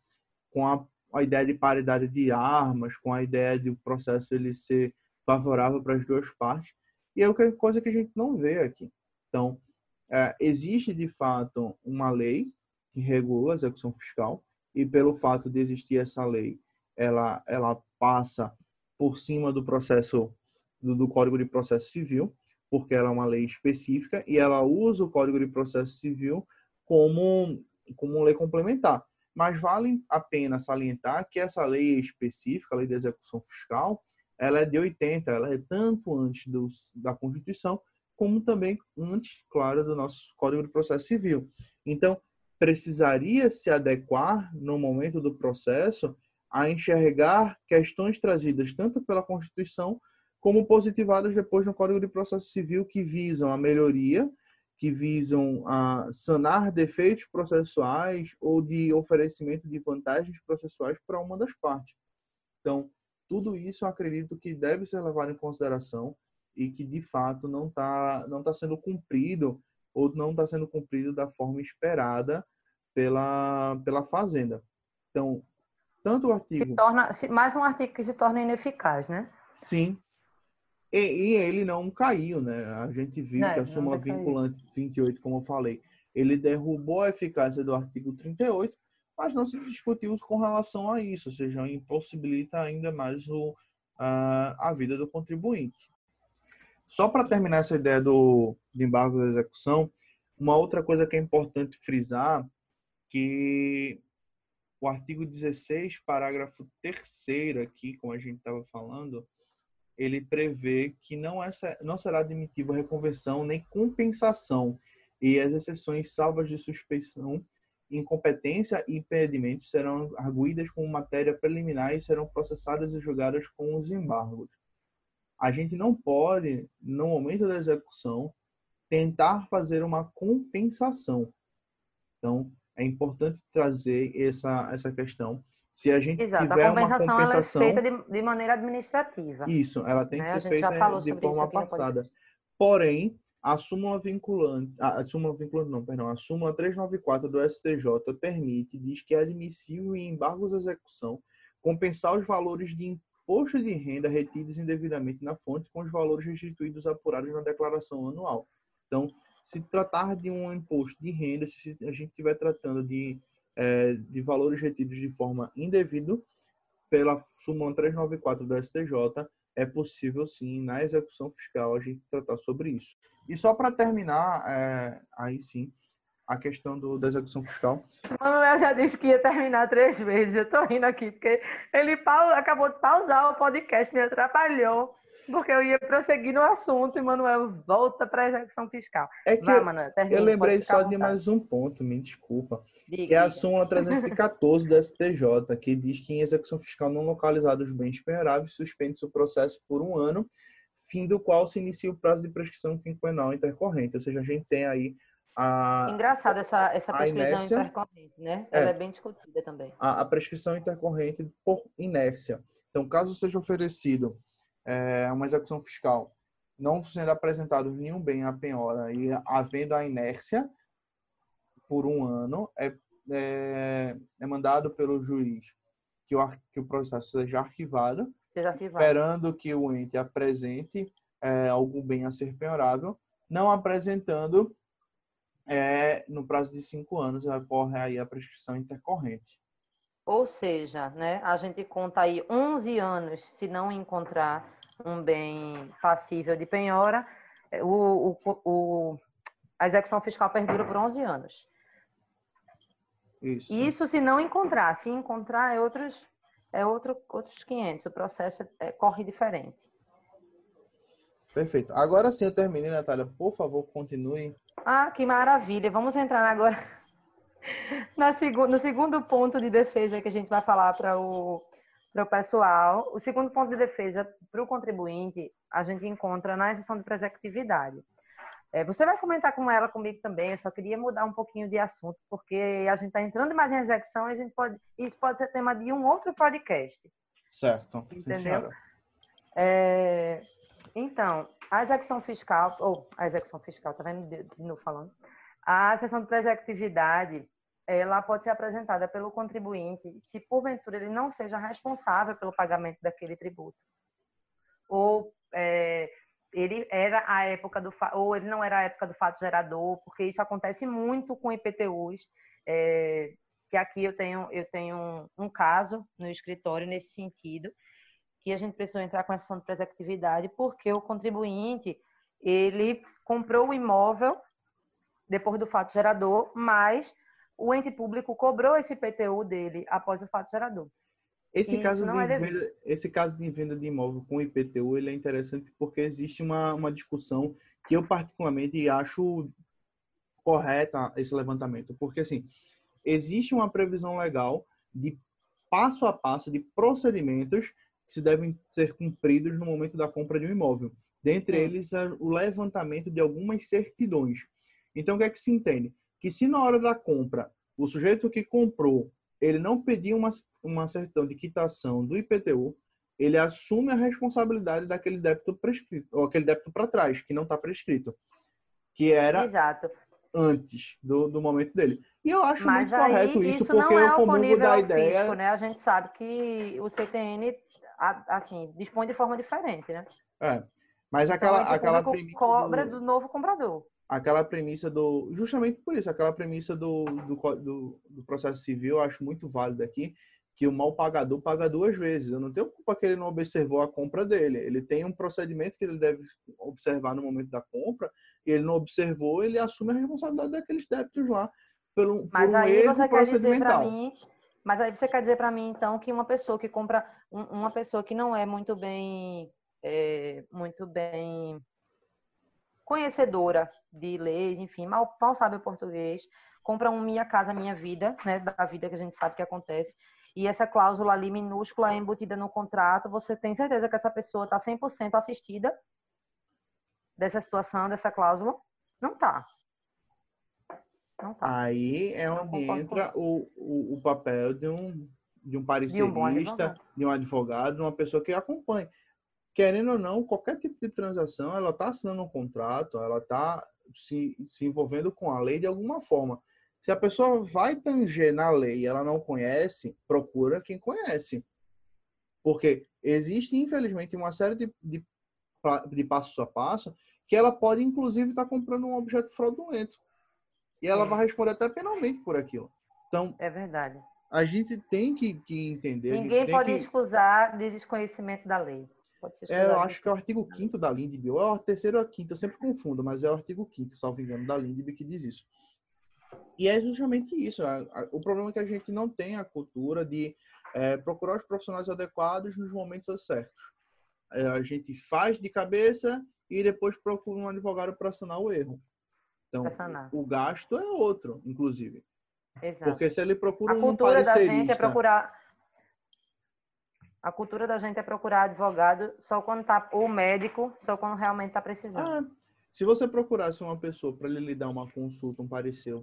com a, a ideia de paridade de armas, com a ideia de o processo ele ser favorável para as duas partes, e é uma coisa que a gente não vê aqui. Então, é, existe de fato uma lei que regula a execução fiscal, e pelo fato de existir essa lei, ela, ela passa por cima do processo do, do Código de Processo Civil, porque ela é uma lei específica e ela usa o Código de Processo Civil como, como lei complementar. Mas vale a pena salientar que essa lei específica, a lei de execução fiscal, ela é de 80, ela é tanto antes dos, da Constituição, como também antes, claro, do nosso Código de Processo Civil. Então, precisaria se adequar no momento do processo a enxergar questões trazidas tanto pela Constituição como positivadas depois no Código de Processo Civil que visam a melhoria que visam a sanar defeitos processuais ou de oferecimento de vantagens processuais para uma das partes. Então, tudo isso eu acredito que deve ser levado em consideração e que de fato não está não tá sendo cumprido ou não está sendo cumprido da forma esperada pela, pela Fazenda. Então, tanto o artigo. Se torna, mais um artigo que se torna ineficaz, né? Sim, e, e, ele não caiu, né? A gente viu não, que a súmula vinculante 28, como eu falei, ele derrubou a eficácia do artigo 38, mas não se discutiu com relação a isso, ou seja, impossibilita ainda mais o, a, a vida do contribuinte. Só para terminar essa ideia do, do embargo da execução, uma outra coisa que é importante frisar, que o artigo 16, parágrafo 3 aqui, como a gente estava falando, ele prevê que não, é, não será admitível reconversão nem compensação e as exceções salvas de suspeição, incompetência e impedimento serão arguídas como matéria preliminar e serão processadas e julgadas com os embargos. A gente não pode, no momento da execução, tentar fazer uma compensação. Então, é importante trazer essa, essa questão se a gente Exato, tiver a compensação, uma compensação, ela é feita de, de maneira administrativa. Isso, ela tem né? que ser feita de forma passada. Porém, a súmula vinculante, a, súmula vinculante não, perdão, a súmula 394 do STJ permite, diz que é admissível em embargos de execução compensar os valores de imposto de renda retidos indevidamente na fonte com os valores restituídos apurados na declaração anual. Então, se tratar de um imposto de renda, se a gente estiver tratando de é, de valores retidos de forma indevida pela súmula 394 do STJ, é possível sim, na execução fiscal, a gente tratar sobre isso. E só para terminar, é, aí sim, a questão do, da execução fiscal. O Manuel já disse que ia terminar três vezes. Eu estou rindo aqui, porque ele acabou de pausar o podcast, me atrapalhou porque eu ia prosseguir no assunto e Manuel volta para a execução fiscal. É que Vai, Manuel, termine, eu lembrei só de mais um ponto, me desculpa, diga, que é a súmula 314 do STJ, que diz que em execução fiscal não localizados os bens penhoráveis suspende-se o processo por um ano, fim do qual se inicia o prazo de prescrição quinquenal intercorrente. Ou seja, a gente tem aí a... Engraçado essa, essa prescrição inércia, intercorrente, né? Ela é, é bem discutida também. A, a prescrição intercorrente por inércia. Então, caso seja oferecido é, uma execução fiscal não sendo apresentado nenhum bem à penhora e havendo a inércia por um ano, é, é, é mandado pelo juiz que o, que o processo seja arquivado, seja arquivado, esperando que o ente apresente é, algum bem a ser penhorável, não apresentando, é, no prazo de cinco anos, ocorre aí a prescrição intercorrente. Ou seja, né, a gente conta aí 11 anos se não encontrar um bem passível de penhora, o, o, o, a execução fiscal perdura por 11 anos. Isso. Isso se não encontrar. Se encontrar, é outros, é outro, outros 500. O processo é, corre diferente. Perfeito. Agora sim eu terminei, Natália. Por favor, continue. Ah, que maravilha. Vamos entrar agora na segu no segundo ponto de defesa que a gente vai falar para o, o pessoal. O segundo ponto de defesa para o contribuinte, a gente encontra na exceção de presectividade. É, você vai comentar com ela comigo também, eu só queria mudar um pouquinho de assunto, porque a gente está entrando mais em execução e a gente pode, isso pode ser tema de um outro podcast. Certo. Entendeu? É, então, a execução fiscal, ou a execução fiscal, tá vendo de novo falando? A sessão de presectividade, ela pode ser apresentada pelo contribuinte se porventura ele não seja responsável pelo pagamento daquele tributo. Ou é, ele era a época do ou ele não era a época do fato gerador, porque isso acontece muito com IPTUs. É, que aqui eu tenho eu tenho um, caso no escritório nesse sentido, que a gente precisou entrar com a ação de presectividade porque o contribuinte ele comprou o imóvel depois do fato gerador, mas o ente público cobrou esse IPTU dele após o fato gerador. Esse caso, de é venda, esse caso de venda de imóvel com IPTU ele é interessante porque existe uma, uma discussão que eu particularmente acho correta esse levantamento, porque assim existe uma previsão legal de passo a passo de procedimentos que se devem ser cumpridos no momento da compra de um imóvel. Dentre Sim. eles, o levantamento de algumas certidões. Então, o que é que se entende? Que se na hora da compra, o sujeito que comprou, ele não pediu uma, uma certidão de quitação do IPTU, ele assume a responsabilidade daquele débito prescrito, ou aquele débito para trás, que não está prescrito. Que era Exato. antes do, do momento dele. E eu acho Mas muito correto isso, isso porque é eu comungo da ideia. Fisco, né? A gente sabe que o CTN assim, dispõe de forma diferente, né? É. Mas então, aquela, aquela premissa. Cobra do... do novo comprador. Aquela premissa do. Justamente por isso, aquela premissa do, do, do, do processo civil eu acho muito válida aqui, que o mal pagador paga duas vezes. Eu não tenho culpa que ele não observou a compra dele. Ele tem um procedimento que ele deve observar no momento da compra, e ele não observou, ele assume a responsabilidade daqueles débitos lá pelo, mas aí erro você quer dizer para mim mas aí você quer dizer para mim então que uma pessoa que compra uma pessoa que não é muito bem é, muito bem conhecedora de leis, enfim, mal, mal sabe o português, compra um Minha Casa Minha Vida, né, da vida que a gente sabe que acontece, e essa cláusula ali minúscula é embutida no contrato, você tem certeza que essa pessoa está 100% assistida dessa situação, dessa cláusula? Não está. Não tá. Aí é onde entra o, o, o, papel de um, de um parecerista, de um, de um advogado, de uma pessoa que acompanha querendo ou não, qualquer tipo de transação, ela está assinando um contrato, ela está se, se envolvendo com a lei de alguma forma. Se a pessoa vai tanger na lei e ela não conhece, procura quem conhece. Porque existe, infelizmente, uma série de, de, de passo a passo que ela pode, inclusive, estar tá comprando um objeto fraudulento. E ela é. vai responder até penalmente por aquilo. Então, é verdade. A gente tem que, que entender. Ninguém pode que... excusar de desconhecimento da lei. É, eu acho que é o artigo 5 da LINDB, ou é o terceiro ou o quinto, eu sempre confundo, mas é o artigo 5 salvo engano, da LINDB que diz isso. E é justamente isso. O problema é que a gente não tem a cultura de é, procurar os profissionais adequados nos momentos certos. É, a gente faz de cabeça e depois procura um advogado para sanar o erro. Então, o gasto é outro, inclusive. Exato. Porque se ele procura a um cultura da gente é procurar a cultura da gente é procurar advogado só quando tá ou médico, só quando realmente está precisando. Ah, se você procurasse uma pessoa para ele lhe dar uma consulta, um parecer,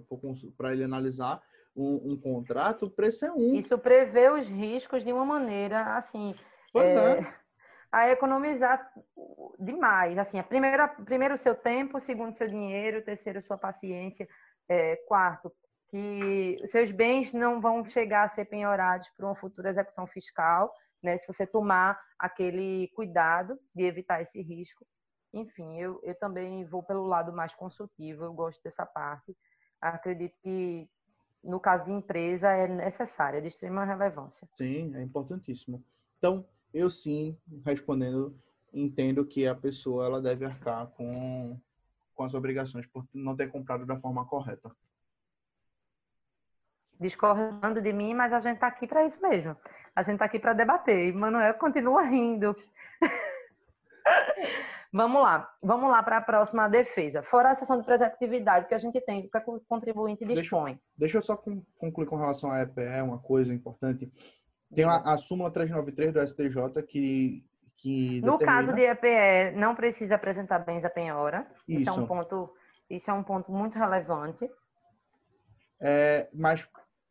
para ele analisar um, um, contrato, o preço é um. Isso prevê os riscos de uma maneira assim. Pois é. é. A economizar demais. Assim, primeiro, primeiro o seu tempo, segundo seu dinheiro, terceiro sua paciência, é, quarto que seus bens não vão chegar a ser penhorados por uma futura execução fiscal né? Se você tomar aquele cuidado de evitar esse risco. Enfim, eu, eu também vou pelo lado mais consultivo, eu gosto dessa parte. Acredito que, no caso de empresa, é necessária, é de extrema relevância. Sim, é importantíssimo. Então, eu sim, respondendo, entendo que a pessoa ela deve arcar com, com as obrigações por não ter comprado da forma correta discordando de mim, mas a gente está aqui para isso mesmo. A gente está aqui para debater. E Manuel continua rindo. vamos lá, vamos lá para a próxima defesa. Fora a sessão de preceptividade que a gente tem, o que o contribuinte dispõe. Deixa, deixa eu só concluir com relação à EPE, uma coisa importante. Tem a, a súmula 393 do STJ que, no caso de EPE não precisa apresentar bens a penhora. Isso. isso é um ponto, isso é um ponto muito relevante. É, mas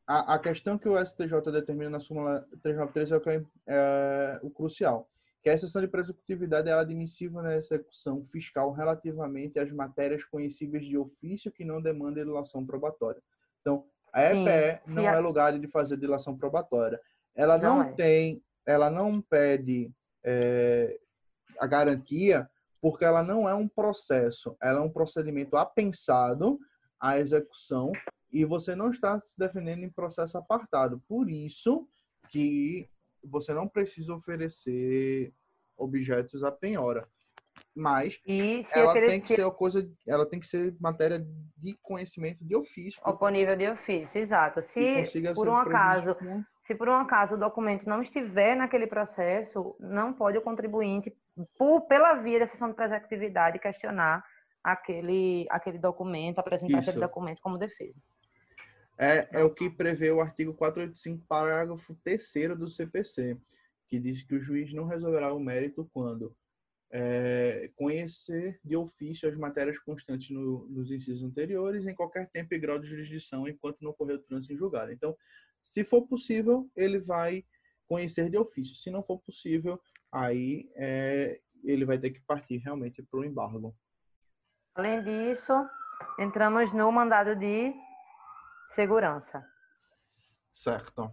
a, a questão que o STJ determina na súmula 393 é o, que é, é, o crucial, que a exceção de prescritividade é admissível na execução fiscal relativamente às matérias conhecíveis de ofício que não demandam dilação probatória. Então, a EPE Sim, não a... é lugar de fazer dilação probatória. Ela não, não é. tem, ela não pede é, a garantia porque ela não é um processo, ela é um procedimento apensado à execução e você não está se defendendo em processo apartado. Por isso que você não precisa oferecer objetos a penhora. Mas ela tem que ser coisa, ela tem que ser matéria de conhecimento de ofício. Ao nível de ofício, exato. Se por um acaso, se por um acaso o documento não estiver naquele processo, não pode o contribuinte, por, pela via da sessão de presectividade, questionar aquele, aquele documento, apresentar Isso. aquele documento como defesa. É, é o que prevê o artigo 485, parágrafo 3 do CPC, que diz que o juiz não resolverá o mérito quando é, conhecer de ofício as matérias constantes no, nos incisos anteriores em qualquer tempo e grau de jurisdição enquanto não ocorrer o trânsito em julgado. Então, se for possível, ele vai conhecer de ofício. Se não for possível, aí é, ele vai ter que partir realmente para o embargo. Além disso, entramos no mandado de segurança. Certo.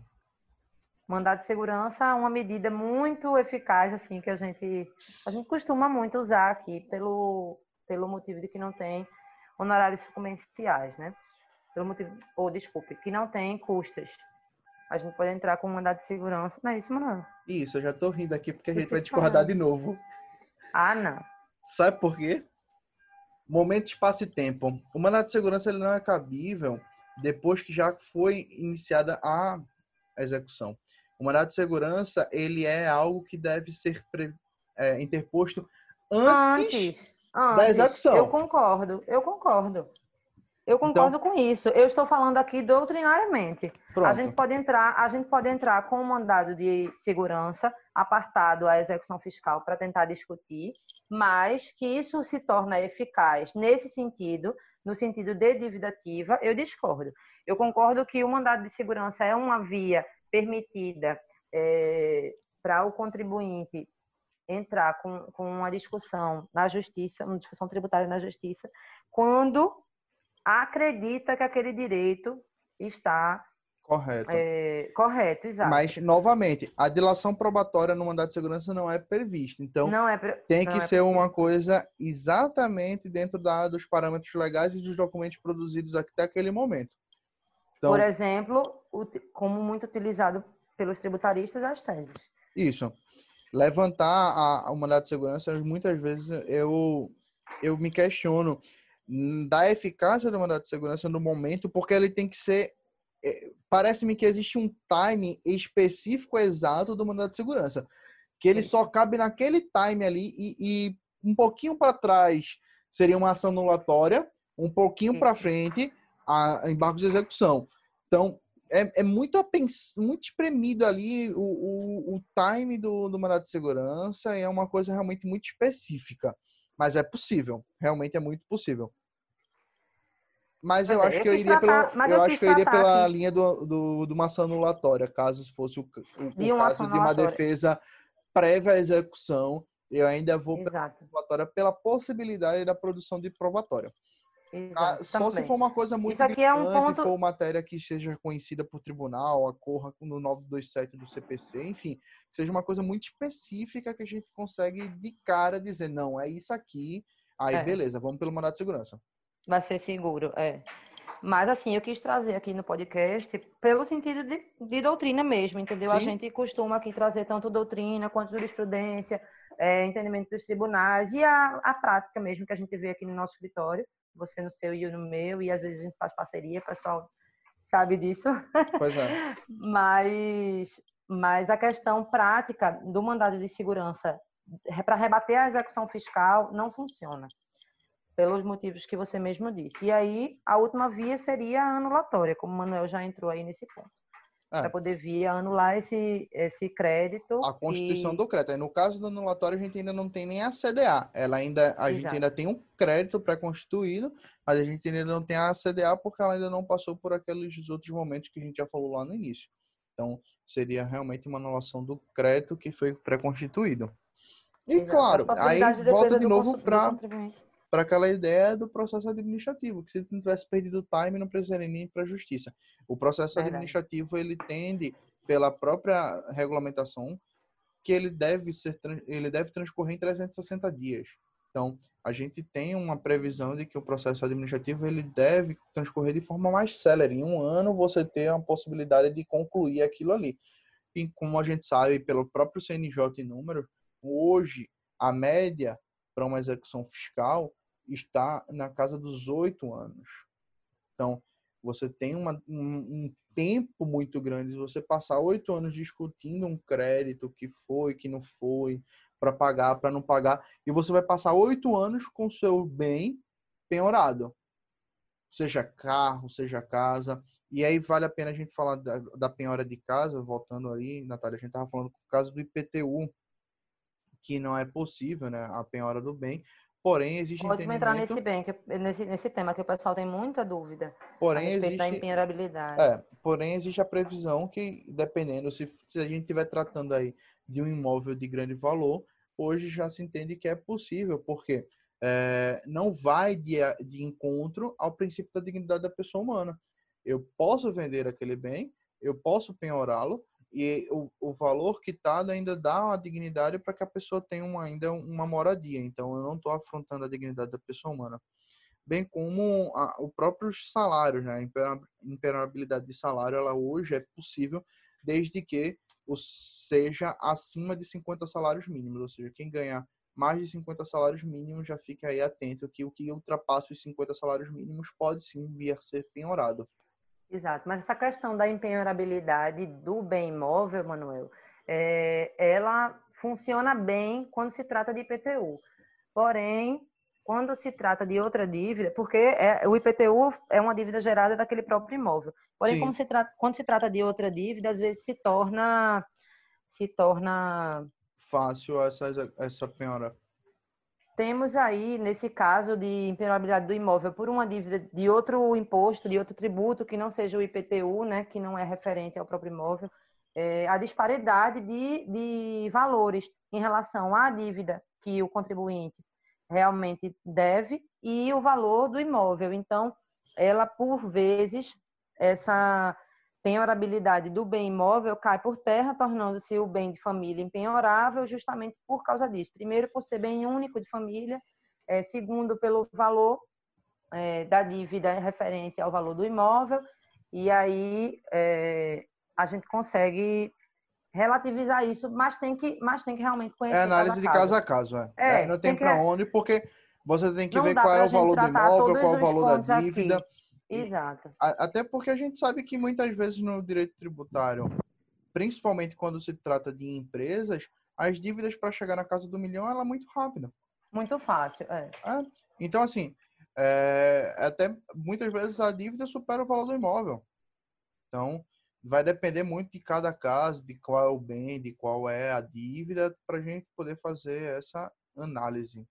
Mandado de segurança é uma medida muito eficaz, assim, que a gente, a gente costuma muito usar aqui, pelo, pelo motivo de que não tem honorários comerciais, né? Pelo motivo, ou desculpe, que não tem custas a gente pode entrar com um mandado de segurança. Não é isso, Manuel? Isso, eu já tô rindo aqui porque a gente vai discordar de novo. Ah, não. Sabe por quê? Momento, espaço e tempo. O mandado de segurança ele não é cabível depois que já foi iniciada a execução. O mandado de segurança ele é algo que deve ser é, interposto antes, antes, da execução. Eu concordo, eu concordo. Eu então concordo então, com isso. Eu estou falando aqui doutrinariamente. Pronto. A gente pode entrar, a gente pode entrar com um mandado de segurança apartado à execução fiscal para tentar discutir, mas que isso se torna eficaz nesse sentido, no sentido de dívida ativa, eu discordo. Eu concordo que o mandado de segurança é uma via permitida é, para o contribuinte entrar com, com uma discussão na justiça, uma discussão tributária na justiça, quando acredita que aquele direito está correto. É, correto, exato. Mas, novamente, a dilação probatória no mandato de segurança não é prevista. Então, é pre... tem que é ser uma coisa exatamente dentro da, dos parâmetros legais e dos documentos produzidos até aquele momento. Então, Por exemplo, como muito utilizado pelos tributaristas, as teses. Isso. Levantar a, o mandato de segurança, muitas vezes eu, eu me questiono da eficácia do mandato de segurança no momento, porque ele tem que ser. É, parece-me que existe um time específico exato do mandato de segurança, que ele só cabe naquele time ali e, e um pouquinho para trás seria uma ação anulatória, um pouquinho para frente a embargo de execução. Então, é, é muito, muito espremido ali o, o, o time do, do mandato de segurança e é uma coisa realmente muito específica. Mas é possível, realmente é muito possível. Mas eu, é, acho, que eu iria pela, eu, acho que eu iria pela linha do, do, de uma ação anulatória, caso fosse o, o, caso de uma defesa prévia à execução, eu ainda vou pela anulatória pela possibilidade da produção de provatória. Ah, só se for uma coisa muito Isso é um ponto... for matéria que seja conhecida por tribunal, acorra no 927 do CPC, enfim, seja uma coisa muito específica que a gente consegue de cara dizer, não, é isso aqui, aí é. beleza, vamos pelo mandato de segurança. Vai ser seguro, é. Mas assim, eu quis trazer aqui no podcast pelo sentido de, de doutrina mesmo, entendeu? Sim. A gente costuma aqui trazer tanto doutrina quanto jurisprudência, é, entendimento dos tribunais e a, a prática mesmo que a gente vê aqui no nosso escritório você no seu e eu no meu, e às vezes a gente faz parceria, o pessoal sabe disso. Pois é. mas, mas a questão prática do mandado de segurança para rebater a execução fiscal não funciona, pelos motivos que você mesmo disse. E aí, a última via seria a anulatória, como o Manuel já entrou aí nesse ponto é. para poder vir anular esse, esse crédito. A constituição e... do crédito. Aí, no caso do anulatório, a gente ainda não tem nem a CDA. Ela ainda, a Exato. gente ainda tem um crédito pré-constituído, mas a gente ainda não tem a CDA porque ela ainda não passou por aqueles outros momentos que a gente já falou lá no início. Então, seria realmente uma anulação do crédito que foi pré-constituído. E, Exato. claro, aí volta de novo para para aquela ideia do processo administrativo, que se não tivesse perdido o time, não precisaria nem ir para a justiça. O processo administrativo, ele tende, pela própria regulamentação, que ele deve, ser, ele deve transcorrer em 360 dias. Então, a gente tem uma previsão de que o processo administrativo ele deve transcorrer de forma mais célere. Em um ano, você tem a possibilidade de concluir aquilo ali. E como a gente sabe, pelo próprio CNJ e número, hoje, a média para uma execução fiscal está na casa dos oito anos. Então, você tem uma, um, um, tempo muito grande. Você passar oito anos discutindo um crédito, que foi, que não foi, para pagar, para não pagar, e você vai passar oito anos com seu bem penhorado, seja carro, seja casa. E aí vale a pena a gente falar da, da penhora de casa, voltando aí, Natália, a gente estava falando do caso do IPTU, que não é possível, né, a penhora do bem, Porém, existe Pode entrar nesse bem, que, nesse, nesse tema que o pessoal tem muita dúvida porém, a respeito existe, da empenhorabilidade. É, porém, existe a previsão que, dependendo, se, se a gente estiver tratando aí de um imóvel de grande valor, hoje já se entende que é possível, porque é, não vai de, de encontro ao princípio da dignidade da pessoa humana. Eu posso vender aquele bem, eu posso penhorá-lo, e o, o valor quitado ainda dá uma dignidade para que a pessoa tenha uma, ainda uma moradia. Então, eu não estou afrontando a dignidade da pessoa humana. Bem como a, o próprio salário, né? a imperabilidade de salário, ela hoje é possível desde que o, seja acima de 50 salários mínimos. Ou seja, quem ganhar mais de 50 salários mínimos já fica aí atento que o que ultrapassa os 50 salários mínimos pode sim vir a ser penhorado. Exato, mas essa questão da empenhorabilidade do bem imóvel, Manuel, é, ela funciona bem quando se trata de IPTU. Porém, quando se trata de outra dívida, porque é, o IPTU é uma dívida gerada daquele próprio imóvel. Porém, quando se, trata, quando se trata de outra dívida, às vezes se torna se torna fácil essa essa penhora. Temos aí, nesse caso de impenhorabilidade do imóvel por uma dívida de outro imposto, de outro tributo, que não seja o IPTU, né, que não é referente ao próprio imóvel, é, a disparidade de, de valores em relação à dívida que o contribuinte realmente deve e o valor do imóvel. Então, ela, por vezes, essa penhorabilidade do bem imóvel cai por terra, tornando-se o bem de família impenhorável justamente por causa disso. Primeiro, por ser bem único de família, é, segundo, pelo valor é, da dívida referente ao valor do imóvel, e aí é, a gente consegue relativizar isso, mas tem que, mas tem que realmente conhecer. É análise de caso a caso, é. é não tem, tem para onde, porque você tem que ver qual é o valor do imóvel, qual é o valor da dívida. Aqui Exato. Até porque a gente sabe que muitas vezes no direito tributário, principalmente quando se trata de empresas, as dívidas para chegar na casa do milhão ela é muito rápida. Muito fácil, é. é. Então, assim, é, até muitas vezes a dívida supera o valor do imóvel. Então, vai depender muito de cada caso, de qual é o bem, de qual é a dívida, para a gente poder fazer essa análise.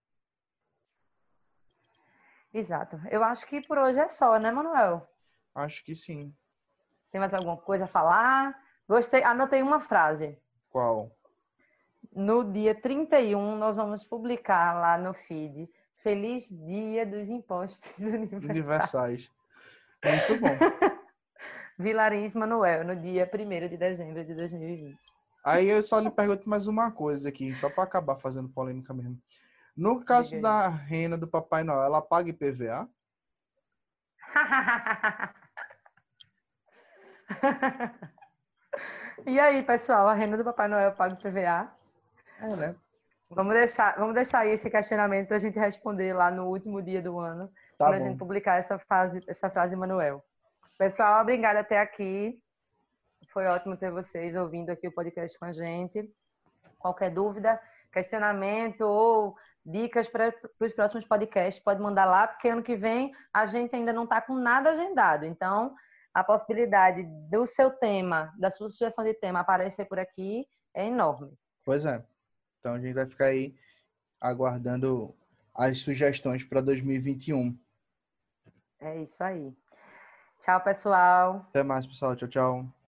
Exato. Eu acho que por hoje é só, né, Manuel? Acho que sim. Tem mais alguma coisa a falar? Gostei, anotei uma frase. Qual? No dia 31, nós vamos publicar lá no feed Feliz Dia dos Impostos Universais. Universais. Muito bom. Vilarins Manuel, no dia 1 de dezembro de 2020. Aí eu só lhe pergunto mais uma coisa aqui, só para acabar fazendo polêmica mesmo. No caso da rena do Papai Noel, ela paga IPVA? e aí, pessoal, a rena do Papai Noel paga IPVA? É, né? Vamos deixar, vamos deixar aí esse questionamento para a gente responder lá no último dia do ano, tá para a gente publicar essa frase, essa frase de Manuel. Pessoal, obrigada até aqui. Foi ótimo ter vocês ouvindo aqui o podcast com a gente. Qualquer dúvida, questionamento ou dicas para os próximos podcasts, pode mandar lá, porque ano que vem a gente ainda não está com nada agendado. Então, a possibilidade do seu tema, da sua sugestão de tema aparecer por aqui é enorme. Pois é. Então a gente vai ficar aí aguardando as sugestões para 2021. É isso aí. Tchau, pessoal. Até mais, pessoal. Tchau, tchau.